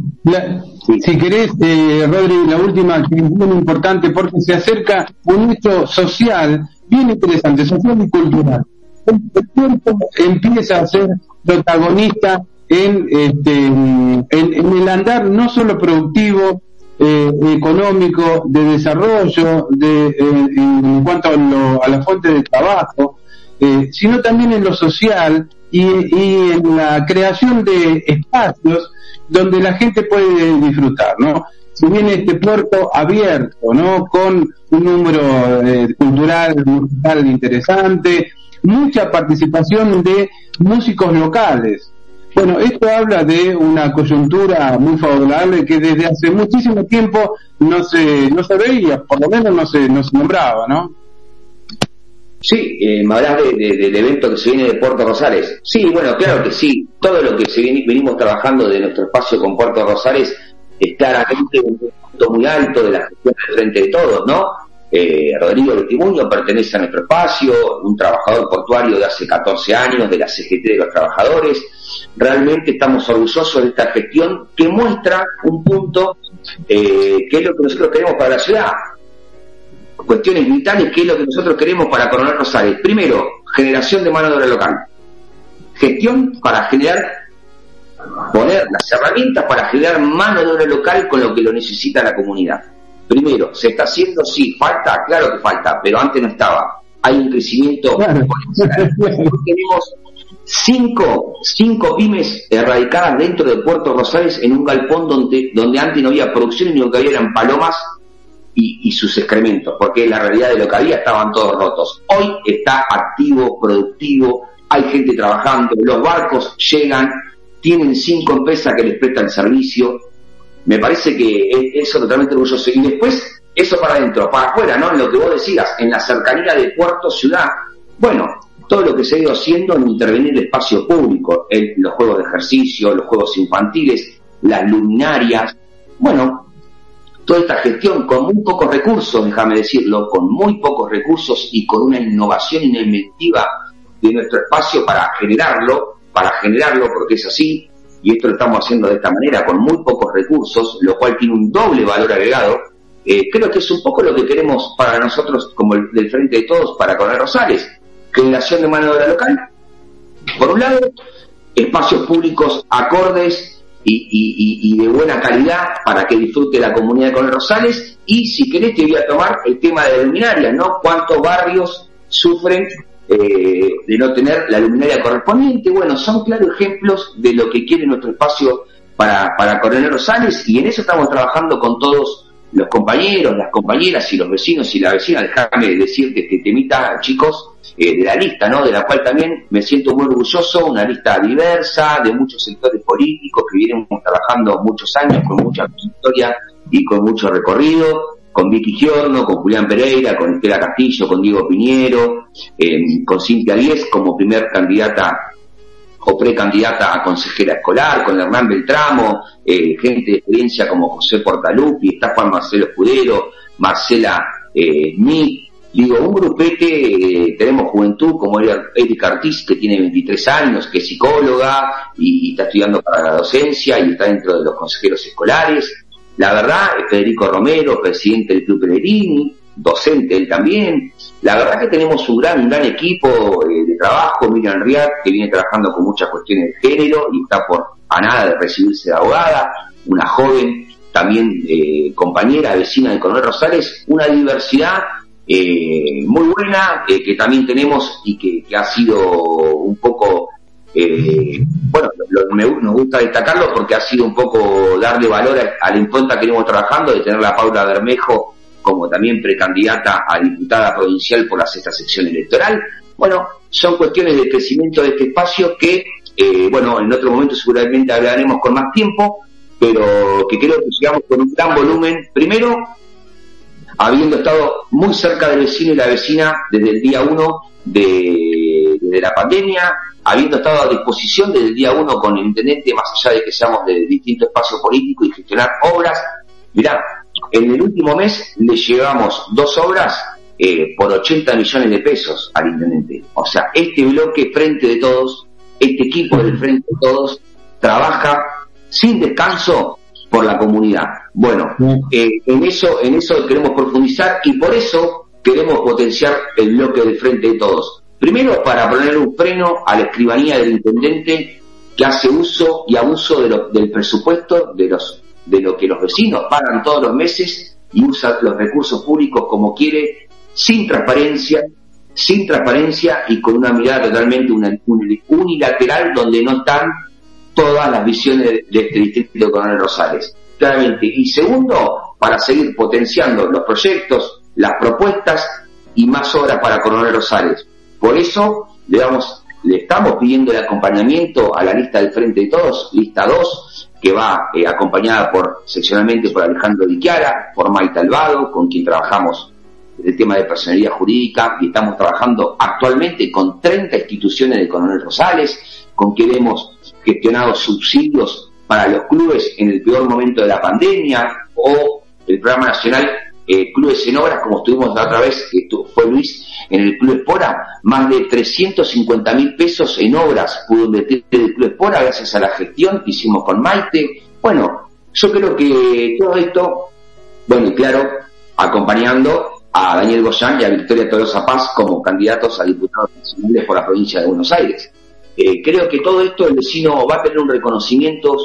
Speaker 3: si querés, eh, Rodri, la última que es muy importante porque se acerca un hecho social bien interesante, social y cultural. El cuerpo empieza a ser protagonista en, este, en, el andar no solo productivo, eh, económico, de desarrollo, de, eh, en cuanto a, la fuente de trabajo, eh, sino también en lo social y, y, en la creación de espacios donde la gente puede disfrutar, ¿no? Si viene este puerto abierto, ¿no? Con un número eh, cultural, musical interesante, mucha participación de músicos locales. Bueno, esto habla de una coyuntura muy favorable que desde hace muchísimo tiempo no se, no se veía, por lo menos no se, no se nombraba, ¿no?
Speaker 6: Sí, eh, me hablas del evento que se viene de Puerto Rosales. Sí, bueno, claro que sí. Todo lo que se venimos trabajando de nuestro espacio con Puerto Rosales es claramente un punto muy alto de la gestión del frente de todos, ¿no? Eh, Rodrigo Testimonio pertenece a nuestro espacio, un trabajador portuario de hace 14 años de la CGT de los Trabajadores. Realmente estamos orgullosos de esta gestión que muestra un punto eh, que es lo que nosotros queremos para la ciudad cuestiones vitales, que es lo que nosotros queremos para Coronel Rosales. Primero, generación de mano de obra local. Gestión para generar, poner las herramientas para generar mano de obra local con lo que lo necesita la comunidad. Primero, ¿se está haciendo? Sí, falta, claro que falta, pero antes no estaba. Hay un crecimiento. Tenemos cinco, cinco pymes erradicadas dentro de Puerto Rosales en un galpón donde, donde antes no había producción y lo que había eran palomas y, sus excrementos, porque la realidad de lo que había estaban todos rotos. Hoy está activo, productivo, hay gente trabajando, los barcos llegan, tienen cinco empresas que les prestan servicio. Me parece que eso totalmente orgulloso. Y después, eso para adentro, para afuera, ¿no? En lo que vos decías, en la cercanía de puerto, ciudad. Bueno, todo lo que se ha ido haciendo en intervenir el espacio público, los juegos de ejercicio, los juegos infantiles, las luminarias. Bueno, toda esta gestión con muy pocos recursos, déjame decirlo, con muy pocos recursos y con una innovación inventiva de nuestro espacio para generarlo, para generarlo porque es así, y esto lo estamos haciendo de esta manera, con muy pocos recursos, lo cual tiene un doble valor agregado, eh, creo que es un poco lo que queremos para nosotros, como el del Frente de Todos, para Coronel Rosales, generación de mano de obra local, por un lado, espacios públicos acordes y, de buena calidad para que disfrute la comunidad con Rosales. Y si querés te voy a tomar el tema de la luminaria, ¿no? ¿Cuántos barrios sufren eh, de no tener la luminaria correspondiente? Bueno, son claros ejemplos de lo que quiere nuestro espacio para, para Coronel Rosales y en eso estamos trabajando con todos los compañeros, las compañeras y los vecinos y la vecina. Déjame decirte este temita, chicos, eh, de la lista, ¿no? De la cual también me siento muy orgulloso, una lista diversa de muchos sectores políticos que vienen trabajando muchos años con mucha historia y con mucho recorrido, con Vicky Giorno, con Julián Pereira, con Estela Castillo, con Diego Piñero, eh, con Cintia Díez como primer candidata o precandidata a consejera escolar, con Hernán Beltramo, eh, gente de experiencia como José Portalupi, está Juan Marcelo Escudero, Marcela eh, Digo, un grupete, eh, tenemos juventud como Erika Ortiz, que tiene 23 años, que es psicóloga y, está estudiando para la docencia y está dentro de los consejeros escolares. La verdad, Federico Romero, presidente del Club Pellegrini, docente él también. La verdad que tenemos un gran, gran equipo eh, de trabajo, Miriam Riad, que viene trabajando con muchas cuestiones de género y está por a nada de recibirse de abogada, una joven también eh, compañera, vecina de Coronel Rosales, una diversidad eh, muy buena que también tenemos y que, ha sido un poco, bueno, nos gusta destacarlo porque ha sido un poco darle valor a, la impronta que venimos trabajando, de tener a Paula Bermejo como también precandidata a diputada provincial por la sexta sección electoral. Bueno, son cuestiones de crecimiento de este espacio que, eh, bueno, en otro momento seguramente hablaremos con más tiempo, pero que creo que llegamos con un gran volumen. Primero, habiendo estado muy cerca del vecino y la vecina desde el día uno de, la pandemia, habiendo estado a disposición desde el día uno con el intendente, más allá de que seamos de distintos espacios políticos y gestionar obras. Mirá, en el último mes le llevamos dos obras eh, por 80 millones de pesos al intendente. O sea, este bloque Frente de Todos, este equipo del Frente de Todos, trabaja sin descanso por la comunidad. Bueno, eh, en eso en eso queremos profundizar y por eso queremos potenciar el bloque del Frente de Todos. Primero, para poner un freno a la escribanía del intendente que hace uso y abuso del presupuesto de los de lo que los vecinos pagan todos los meses y usa los recursos públicos como quiere, sin transparencia, sin transparencia y con una mirada totalmente unilateral donde no están todas las visiones de este distrito de Coronel Rosales. Claramente. Y segundo, para seguir potenciando los proyectos, las propuestas y más obras para Coronel Rosales. Por eso le damos, le estamos pidiendo el acompañamiento a la lista del Frente de Todos, lista 2, que va eh, acompañada por seccionalmente por Alejandro Diquiara, por Maite Alvado, con quien trabajamos el tema de personalidad jurídica y estamos trabajando actualmente con 30 instituciones de Coronel Rosales, con quien hemos gestionado subsidios para los clubes en el peor momento de la pandemia o el programa nacional eh, Clubes en Obras, como estuvimos la otra vez, que fue Luis, en el Club Espora, más de 350 mil pesos en obras pudo meter el Club Espora gracias a la gestión que hicimos con Maite. Bueno, yo creo que todo esto, bueno, y claro, acompañando a Daniel Goyán y a Victoria Tolosa Paz como candidatos a diputados nacionales por la provincia de Buenos Aires. Eh, creo que todo esto el vecino va a tener un reconocimiento,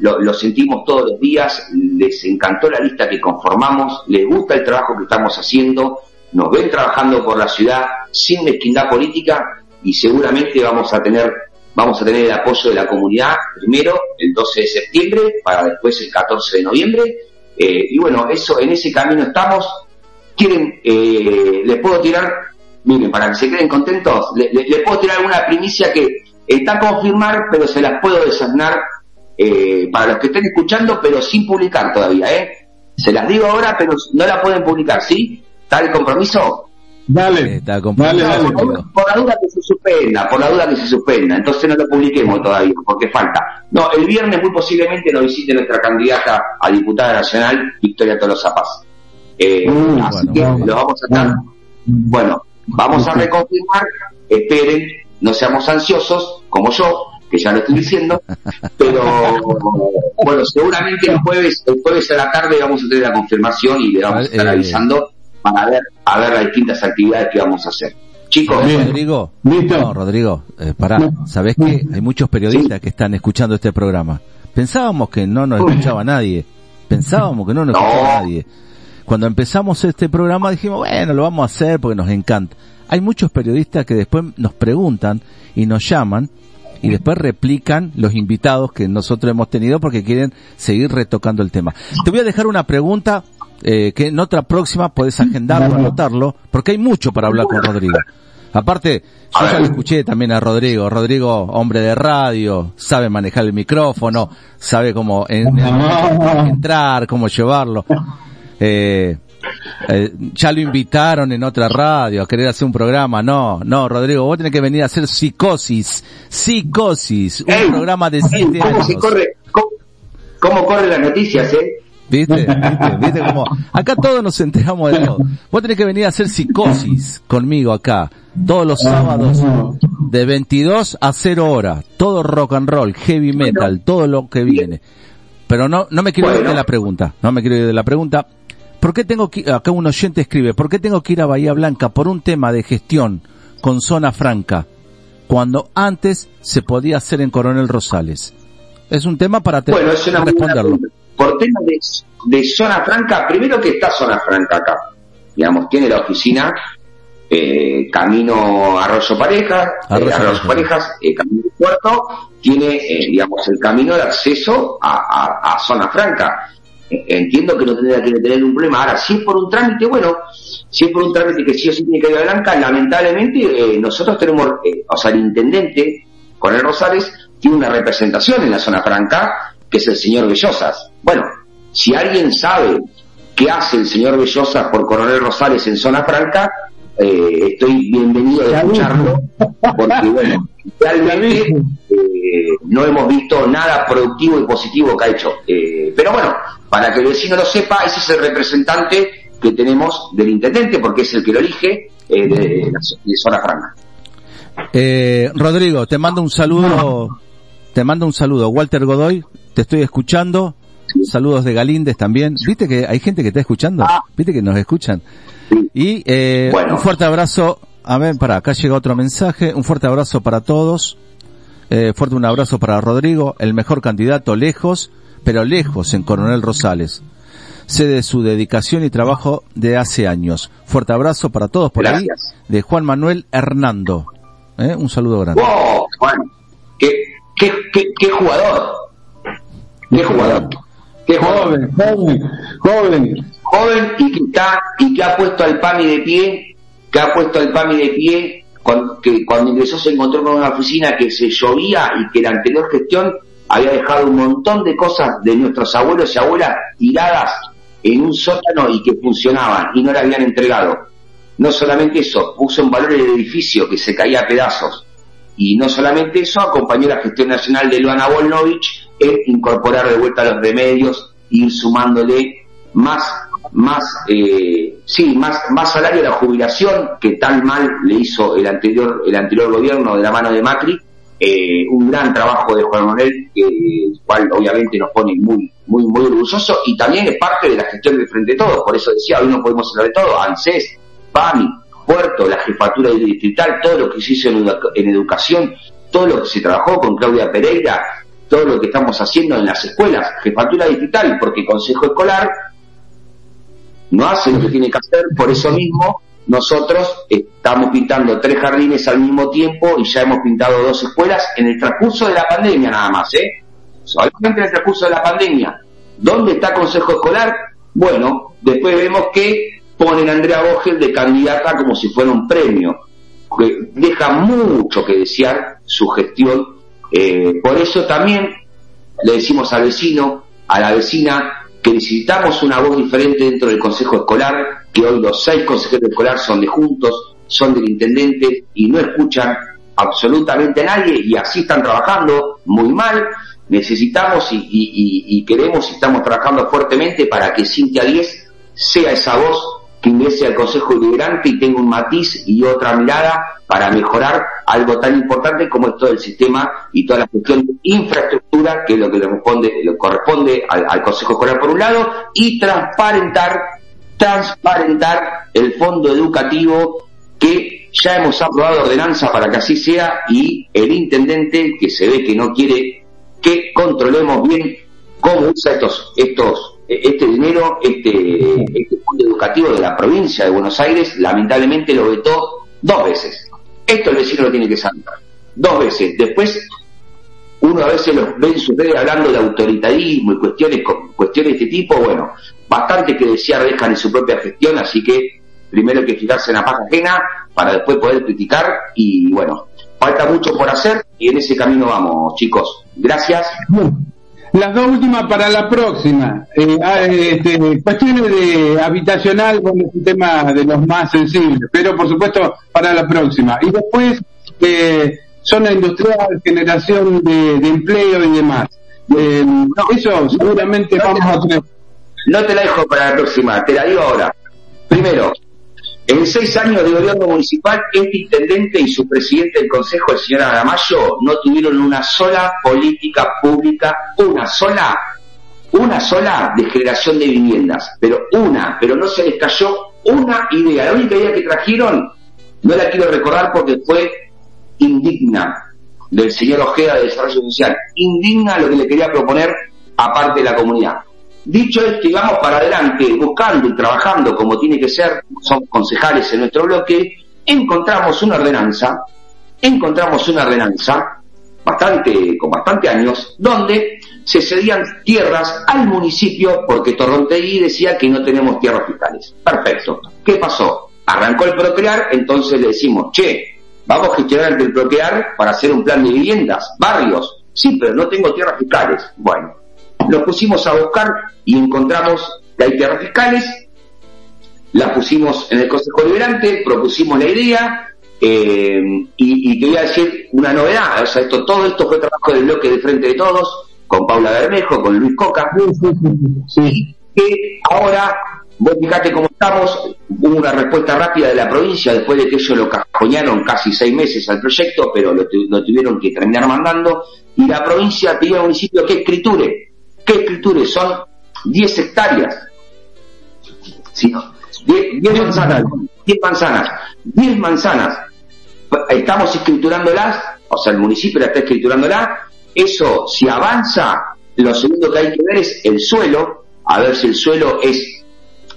Speaker 6: lo, sentimos todos los días, les encantó la lista que conformamos, les gusta el trabajo que estamos haciendo, nos ven trabajando por la ciudad sin mezquindad política y seguramente vamos a tener vamos a tener el apoyo de la comunidad primero el 12 de septiembre para después el 14 de noviembre. Eh, y bueno eso en ese camino estamos. Quieren eh, les puedo tirar miren para que se queden contentos les puedo tirar alguna primicia que está a confirmar pero se las puedo designar eh, para los que estén escuchando pero sin publicar todavía eh se las digo ahora pero no la pueden publicar sí ¿Está el compromiso?
Speaker 3: Dale,
Speaker 6: dale, Por, la duda que se suspenda, por la duda que se suspenda, entonces no lo publiquemos todavía, porque falta. No, el viernes muy posiblemente nos visite nuestra candidata a diputada nacional, Victoria Tolosa Paz. Eh, uh, así que lo vamos a estar. Bueno, vamos a reconfirmar, esperen, no seamos ansiosos, como yo, que ya lo estoy diciendo, pero bueno, seguramente el jueves, el jueves a la tarde vamos a tener la confirmación y le vamos a estar eh, avisando para ver, a ver las distintas actividades que vamos a hacer. Chicos,
Speaker 2: Rodrigo, no, Rodrigo, eh, pará, ¿sabés que hay muchos periodistas que están escuchando este programa? Pensábamos que no nos escuchaba nadie, pensábamos que no nos escuchaba nadie. Cuando empezamos este programa dijimos, bueno, lo vamos a hacer porque nos encanta. Hay muchos periodistas que después nos preguntan y nos llaman y después replican los invitados que nosotros hemos tenido porque quieren seguir retocando el tema. Te voy a dejar una pregunta eh, que en otra próxima puedes agendarlo, anotarlo, porque hay mucho para hablar con Rodrigo. Aparte, yo ya lo escuché también a Rodrigo. Rodrigo, hombre de radio, sabe manejar el micrófono, sabe cómo entrar, cómo llevarlo. Eh, eh, ya lo invitaron en otra radio a querer hacer un programa. No, no, Rodrigo, vos tenés que venir a hacer psicosis. Psicosis, un programa de siete años.
Speaker 6: ¿Cómo, cómo corren las noticias, eh?
Speaker 2: ¿Viste? ¿Viste? ¿Viste cómo? Acá todos nos enteramos de todo. Vos tenés que venir a hacer psicosis conmigo acá. Todos los sábados de 22 a 0 horas. Todo rock and roll, heavy metal, todo lo que viene. Pero no, no me quiero ir de la pregunta. No me quiero ir de la pregunta. ¿Por qué tengo que, acá un oyente escribe, ¿por qué tengo que ir a Bahía Blanca por un tema de gestión con zona franca? Cuando antes se podía hacer en Coronel Rosales. Es un tema para
Speaker 6: bueno, responderlo por temas de, zona franca, primero que está zona franca acá, digamos, tiene la oficina eh, Camino Arroyo Parejas, eh, Arroyo, Parejas, eh, Camino Puerto, tiene, digamos, el camino de acceso a, zona franca. Entiendo que no tendría que tener un problema. Ahora, si es por un trámite, bueno, si es por un trámite que sí o sí tiene que ir a Blanca, lamentablemente nosotros tenemos, o sea, el intendente, con el Rosales, tiene una representación en la zona franca que es el señor Bellosas. Bueno, si alguien sabe qué hace el señor Bellosas por Coronel Rosales en Zona Franca, eh, estoy bienvenido de escucharlo, porque bueno, realmente eh, no hemos visto nada productivo y positivo que ha hecho. Eh, pero bueno, para que el vecino lo sepa, ese es el representante que tenemos del intendente, porque es el que lo elige de, de, Zona Franca.
Speaker 2: Rodrigo, te mando un saludo, te mando un saludo. Walter Godoy, te estoy escuchando. Saludos de Galíndez también. ¿Viste que hay gente que está escuchando? Ah. ¿Viste que nos escuchan? Y eh, un fuerte abrazo. A ver, para acá llega otro mensaje. Un fuerte abrazo para todos. Eh, fuerte un abrazo para Rodrigo, el mejor candidato lejos, pero lejos en Coronel Rosales. Sé de su dedicación y trabajo de hace años. Fuerte abrazo para todos por ahí. De Juan Manuel Hernando. ¿Eh? Un saludo grande.
Speaker 6: ¡Wow! Juan, qué, qué, qué, jugador. Qué jugador. Qué joven, joven, joven joven y que está y que ha puesto al PAMI de pie, que ha puesto al PAMI de pie, cuando, que cuando ingresó se encontró con una oficina que se llovía y que la anterior gestión había dejado un montón de cosas de nuestros abuelos y abuelas tiradas en un sótano y que funcionaban y no le habían entregado. No solamente eso, puso en valor el edificio que se caía a pedazos. Y no solamente eso, acompañó la gestión nacional de Luana Volnovich en incorporar de vuelta los remedios, ir sumándole más más, eh, sí, más, más salario a la jubilación que tan mal le hizo el anterior, el anterior gobierno de la mano de Macri, eh, un gran trabajo de Juan Manuel, que, el cual obviamente nos pone muy, muy, muy orgulloso y también es parte de la gestión del Frente Todo, por eso decía, hoy no podemos hablar de todo, ANSES, PAMI, Puerto, la jefatura distrital, todo lo que se hizo en, educación, todo lo que se trabajó con Claudia Pereira, todo lo que estamos haciendo en las escuelas, jefatura distrital, porque Consejo Escolar no hace lo que tiene que hacer, por eso mismo nosotros estamos pintando tres jardines al mismo tiempo y ya hemos pintado dos escuelas en el transcurso de la pandemia nada más, ¿eh? Solamente en el transcurso de la pandemia. ¿Dónde está Consejo Escolar? Bueno, después vemos que ponen a Andrea Vogel de candidata como si fuera un premio, que deja mucho que desear su gestión. Eh, por eso también le decimos al vecino, a la vecina, que necesitamos una voz diferente dentro del Consejo Escolar, que hoy los seis consejeros escolares son de juntos, son del intendente y no escuchan absolutamente a nadie y así están trabajando muy mal. Necesitamos y, queremos y estamos trabajando fuertemente para que Cintia 10 sea esa voz que ingrese al Consejo Deliberante y tenga un matiz y otra mirada para mejorar algo tan importante como es todo el sistema y toda la cuestión de infraestructura, que es lo que le corresponde, le corresponde al, Consejo Escolar por un lado, y transparentar, transparentar el fondo educativo que ya hemos aprobado ordenanza para que así sea y el intendente que se ve que no quiere que controlemos bien cómo usa estos, estos este dinero, este, este fondo educativo de la provincia de Buenos Aires, lamentablemente lo vetó dos veces. Esto el vecino lo tiene que saber. Dos veces. Después, uno a veces los ve en sus redes hablando de autoritarismo y cuestiones, cuestiones de este tipo. Bueno, bastante que desear dejan en su propia gestión, así que primero hay que fijarse en la paja ajena para después poder criticar y bueno, falta mucho por hacer y en ese camino vamos, chicos. Gracias.
Speaker 3: Las dos últimas para la próxima. Eh, ah, este, cuestiones de habitacional, bueno, es un tema de los más sensibles, pero por supuesto para la próxima. Y después, eh, zona industrial, generación de, empleo y demás. Eh, eso seguramente vamos a tener.
Speaker 6: No te la dejo para la próxima, te la digo ahora. Primero, en seis años de gobierno municipal, este intendente y su presidente del consejo, el señor Aramayo, no tuvieron una sola política pública, una sola, una sola de generación de viviendas, pero una, pero no se les cayó una idea. La única idea que trajeron, no la quiero recordar porque fue indigna del señor Ojeda de Desarrollo Social, indigna lo que le quería proponer aparte de la comunidad. Dicho esto, y vamos para adelante, buscando y trabajando como tiene que ser, son concejales en nuestro bloque, encontramos una ordenanza, encontramos una ordenanza bastante, con bastante años, donde se cedían tierras al municipio porque Torrontegui decía que no tenemos tierras fiscales. Perfecto. ¿Qué pasó? Arrancó el procrear, entonces le decimos, che, vamos a gestionar el procrear para hacer un plan de viviendas, barrios. Sí, pero no tengo tierras fiscales. Bueno, Nos pusimos a buscar y encontramos que hay tierras fiscales, las pusimos en el Consejo Liberante, propusimos la idea, eh, y, te voy a decir una novedad, o sea, esto, todo esto fue trabajo del bloque de Frente de Todos, con Paula Bermejo, con Luis Coca, y que ahora, vos fíjate cómo estamos, hubo una respuesta rápida de la provincia después de que ellos lo cajoñaron casi seis meses al proyecto, pero lo, tuvieron que terminar mandando, y la provincia pidió al municipio que escriture, ¿qué escriture? Son 10 hectáreas, ¿sí? 10 manzanas, 10 manzanas, 10 manzanas, estamos escriturándolas, o sea, el municipio la está escriturándola, eso si avanza, lo segundo que hay que ver es el suelo, a ver si el suelo es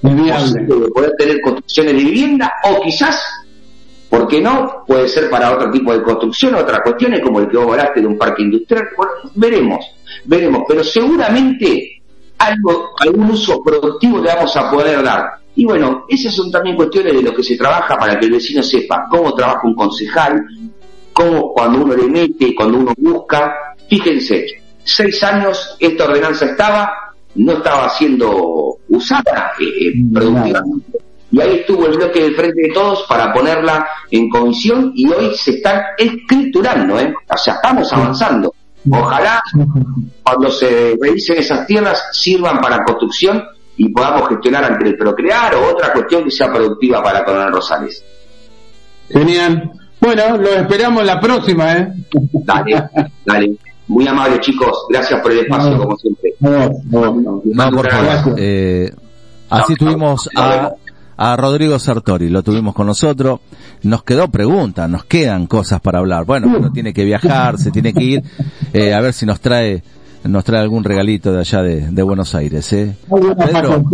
Speaker 6: de poder tener construcciones de vivienda o quizás, ¿por qué no? Puede ser para otro tipo de construcción, otras cuestiones como el que vos hablaste de un parque industrial, bueno, veremos, veremos, pero seguramente algo, algún uso productivo le vamos a poder dar. Y bueno, esas son también cuestiones de lo que se trabaja para que el vecino sepa cómo trabaja un concejal, cómo cuando uno le mete, cuando uno busca. Fíjense, seis años esta ordenanza estaba, no estaba siendo usada eh, eh, productivamente. Y ahí estuvo el bloque del Frente de Todos para ponerla en comisión y hoy se están escriturando, ¿eh? O sea, estamos avanzando. Ojalá cuando se revisen esas tierras sirvan para construcción y podamos gestionar ante el procrear o otra cuestión que sea productiva para Coronel Rosales.
Speaker 3: Genial. Bueno, lo esperamos la próxima, ¿eh?
Speaker 6: Dale, dale. Muy amable, chicos. Gracias por el espacio, como siempre.
Speaker 2: No, por favor. Eh, así tuvimos a, a Rodrigo Sartori, lo tuvimos con nosotros. Nos quedó pregunta, nos quedan cosas para hablar. Bueno, uno tiene que viajar, se tiene que ir, eh, a ver si nos trae nos trae algún regalito de allá de, de Buenos Aires, ¿eh? Pedro,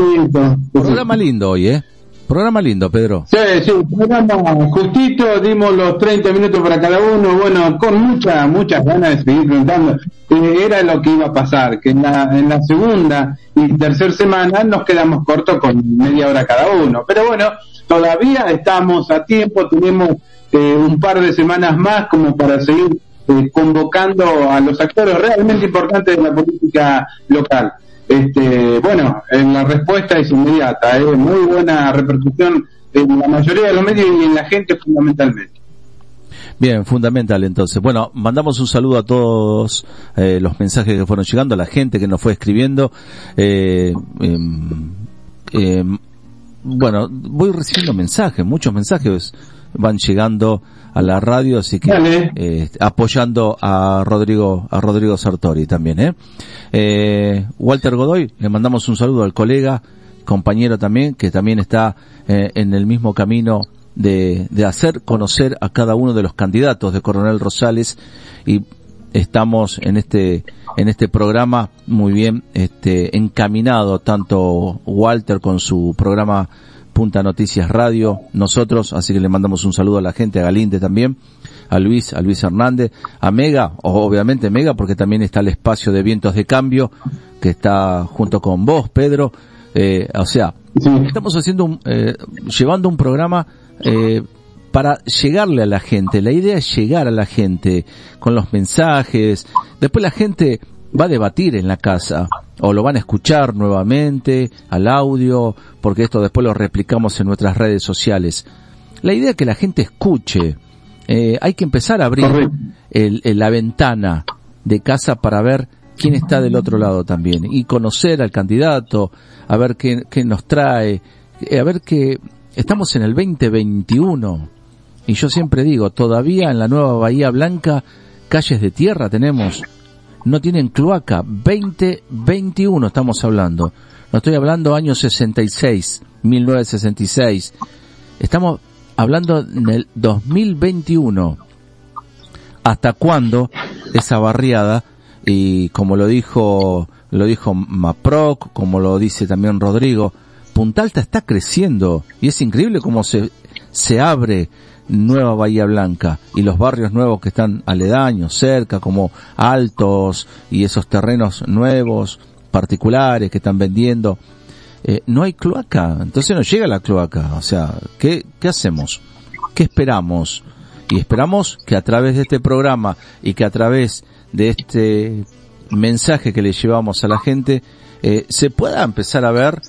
Speaker 2: programa lindo hoy, ¿eh? Programa lindo, Pedro.
Speaker 3: Sí, sí, programa justito, dimos los 30 minutos para cada uno, bueno, con muchas, muchas ganas de seguir preguntando. Eh, era lo que iba a pasar, que en la, en la segunda y tercera semana nos quedamos cortos con media hora cada uno. Pero bueno, todavía estamos a tiempo, tenemos eh, un par de semanas más como para seguir eh, convocando a los actores realmente importantes de la política local. Este, bueno, en la respuesta es inmediata, ¿eh? muy buena repercusión en la mayoría de los medios y en la gente fundamentalmente.
Speaker 2: Bien, fundamental entonces. Bueno, mandamos un saludo a todos eh, los mensajes que fueron llegando, a la gente que nos fue escribiendo. Eh, em, em, bueno, voy recibiendo mensajes, muchos mensajes van llegando a la radio, así que eh, apoyando a Rodrigo a Rodrigo Sartori también, ¿eh? ¿eh? Walter Godoy, le mandamos un saludo al colega, compañero también, que también está eh, en el mismo camino de, de hacer conocer a cada uno de los candidatos de Coronel Rosales y estamos en este en este programa muy bien este encaminado tanto Walter con su programa Punta Noticias Radio, nosotros, así que le mandamos un saludo a la gente, a Galinde también, a Luis, a Luis Hernández, a Mega, obviamente Mega, porque también está el espacio de vientos de cambio, que está junto con vos, Pedro, eh, o sea, estamos haciendo un, eh, llevando un programa, eh, para llegarle a la gente. La idea es llegar a la gente con los mensajes. Después la gente va a debatir en la casa o lo van a escuchar nuevamente al audio, porque esto después lo replicamos en nuestras redes sociales. La idea es que la gente escuche. Eh, hay que empezar a abrir la ventana de casa para ver quién está del otro lado también y conocer al candidato, a ver qué, qué nos trae, eh, a ver que estamos en el 2021 y yo siempre digo, todavía en la nueva Bahía Blanca calles de tierra tenemos no tienen cloaca. 2021 estamos hablando. No estoy hablando año 66, 1966. Estamos hablando en el 2021. ¿Hasta cuándo esa barriada? Y como lo dijo, lo dijo Maproc, como lo dice también Rodrigo, Punta Alta está creciendo y es increíble cómo se, se abre Nueva Bahía Blanca y los barrios nuevos que están aledaños, cerca, como Altos y esos terrenos nuevos, particulares que están vendiendo, eh, no hay cloaca, entonces no llega la cloaca, o sea, ¿qué, ¿qué hacemos? ¿Qué esperamos? Y esperamos que a través de este programa y que a través de este mensaje que le llevamos a la gente, eh, se pueda empezar a ver,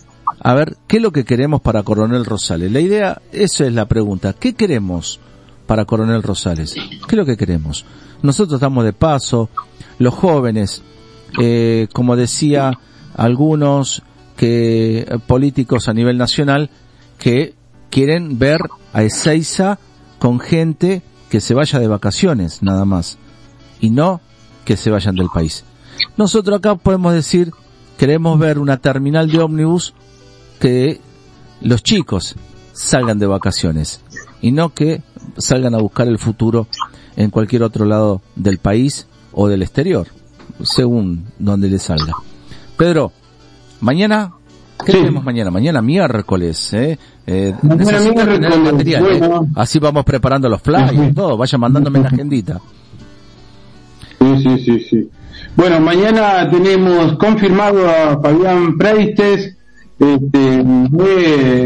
Speaker 2: a ver qué es lo que queremos para Coronel Rosales. La idea, esa es la pregunta, ¿qué queremos para Coronel Rosales? ¿Qué es lo que queremos? Nosotros estamos de paso, los jóvenes, eh, como decía algunos que eh, políticos a nivel nacional que quieren ver a Ezeiza con gente que se vaya de vacaciones nada más y no que se vayan del país. Nosotros acá podemos decir, queremos ver una terminal de ómnibus que los chicos salgan de vacaciones y no que salgan a buscar el futuro en cualquier otro lado del país o del exterior, según donde les salga. Pedro, mañana, ¿qué tenemos mañana? Mañana miércoles, ¿eh? eh material, ¿eh? Así vamos preparando los flyers, todo, vaya mandándome la agendita.
Speaker 3: Sí, sí, sí, sí. Bueno, mañana tenemos confirmado a Fabián Preistes, este,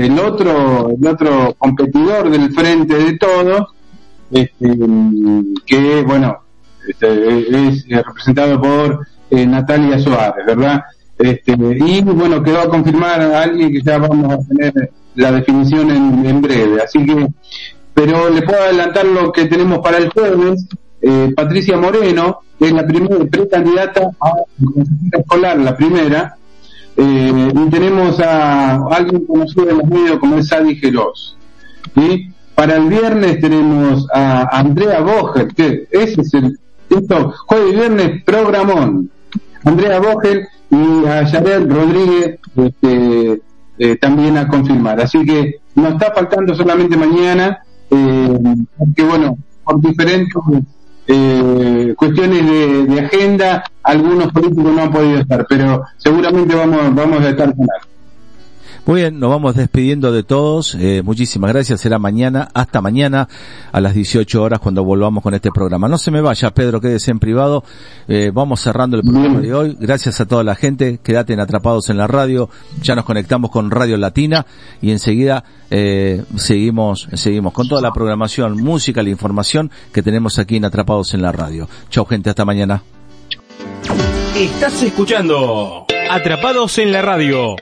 Speaker 3: el otro, el otro competidor del frente de todos, este, que bueno, este, es representado por eh, Natalia Suárez, ¿verdad? Este, y bueno, quedó a confirmar a alguien que ya vamos a tener la definición en, en breve, así que, pero le puedo adelantar lo que tenemos para el jueves, eh, Patricia Moreno, es la primera precandidata a la escolar, la primera, eh, y tenemos a alguien conocido en los medios como es Sadi Geroz. Para el viernes tenemos a Andrea Boger, que ese es el, esto, jueves y viernes, programón. Andrea Boger y a Yared Rodríguez, este, eh, también a confirmar. Así que nos está faltando solamente mañana, eh, porque bueno, por diferentes eh, cuestiones de, agenda, algunos políticos no han podido estar, pero seguramente vamos, vamos a estar con algo.
Speaker 2: Muy bien, nos vamos despidiendo de todos. Eh, muchísimas gracias. Será mañana, hasta mañana a las 18 horas cuando volvamos con este programa. No se me vaya, Pedro, quédese en privado. Eh, vamos cerrando el programa de hoy. Gracias a toda la gente. Quédate en Atrapados en la Radio. Ya nos conectamos con Radio Latina y enseguida eh, seguimos, seguimos con toda la programación, música, la información que tenemos aquí en Atrapados en la Radio. Chao, gente. Hasta mañana.
Speaker 1: Estás escuchando Atrapados en la Radio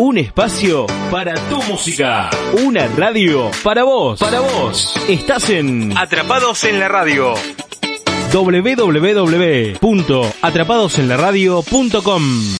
Speaker 1: un espacio para tu música. Una radio para vos. Para vos. Estás en Atrapados en la Radio. www.atrapadosenlaradio.com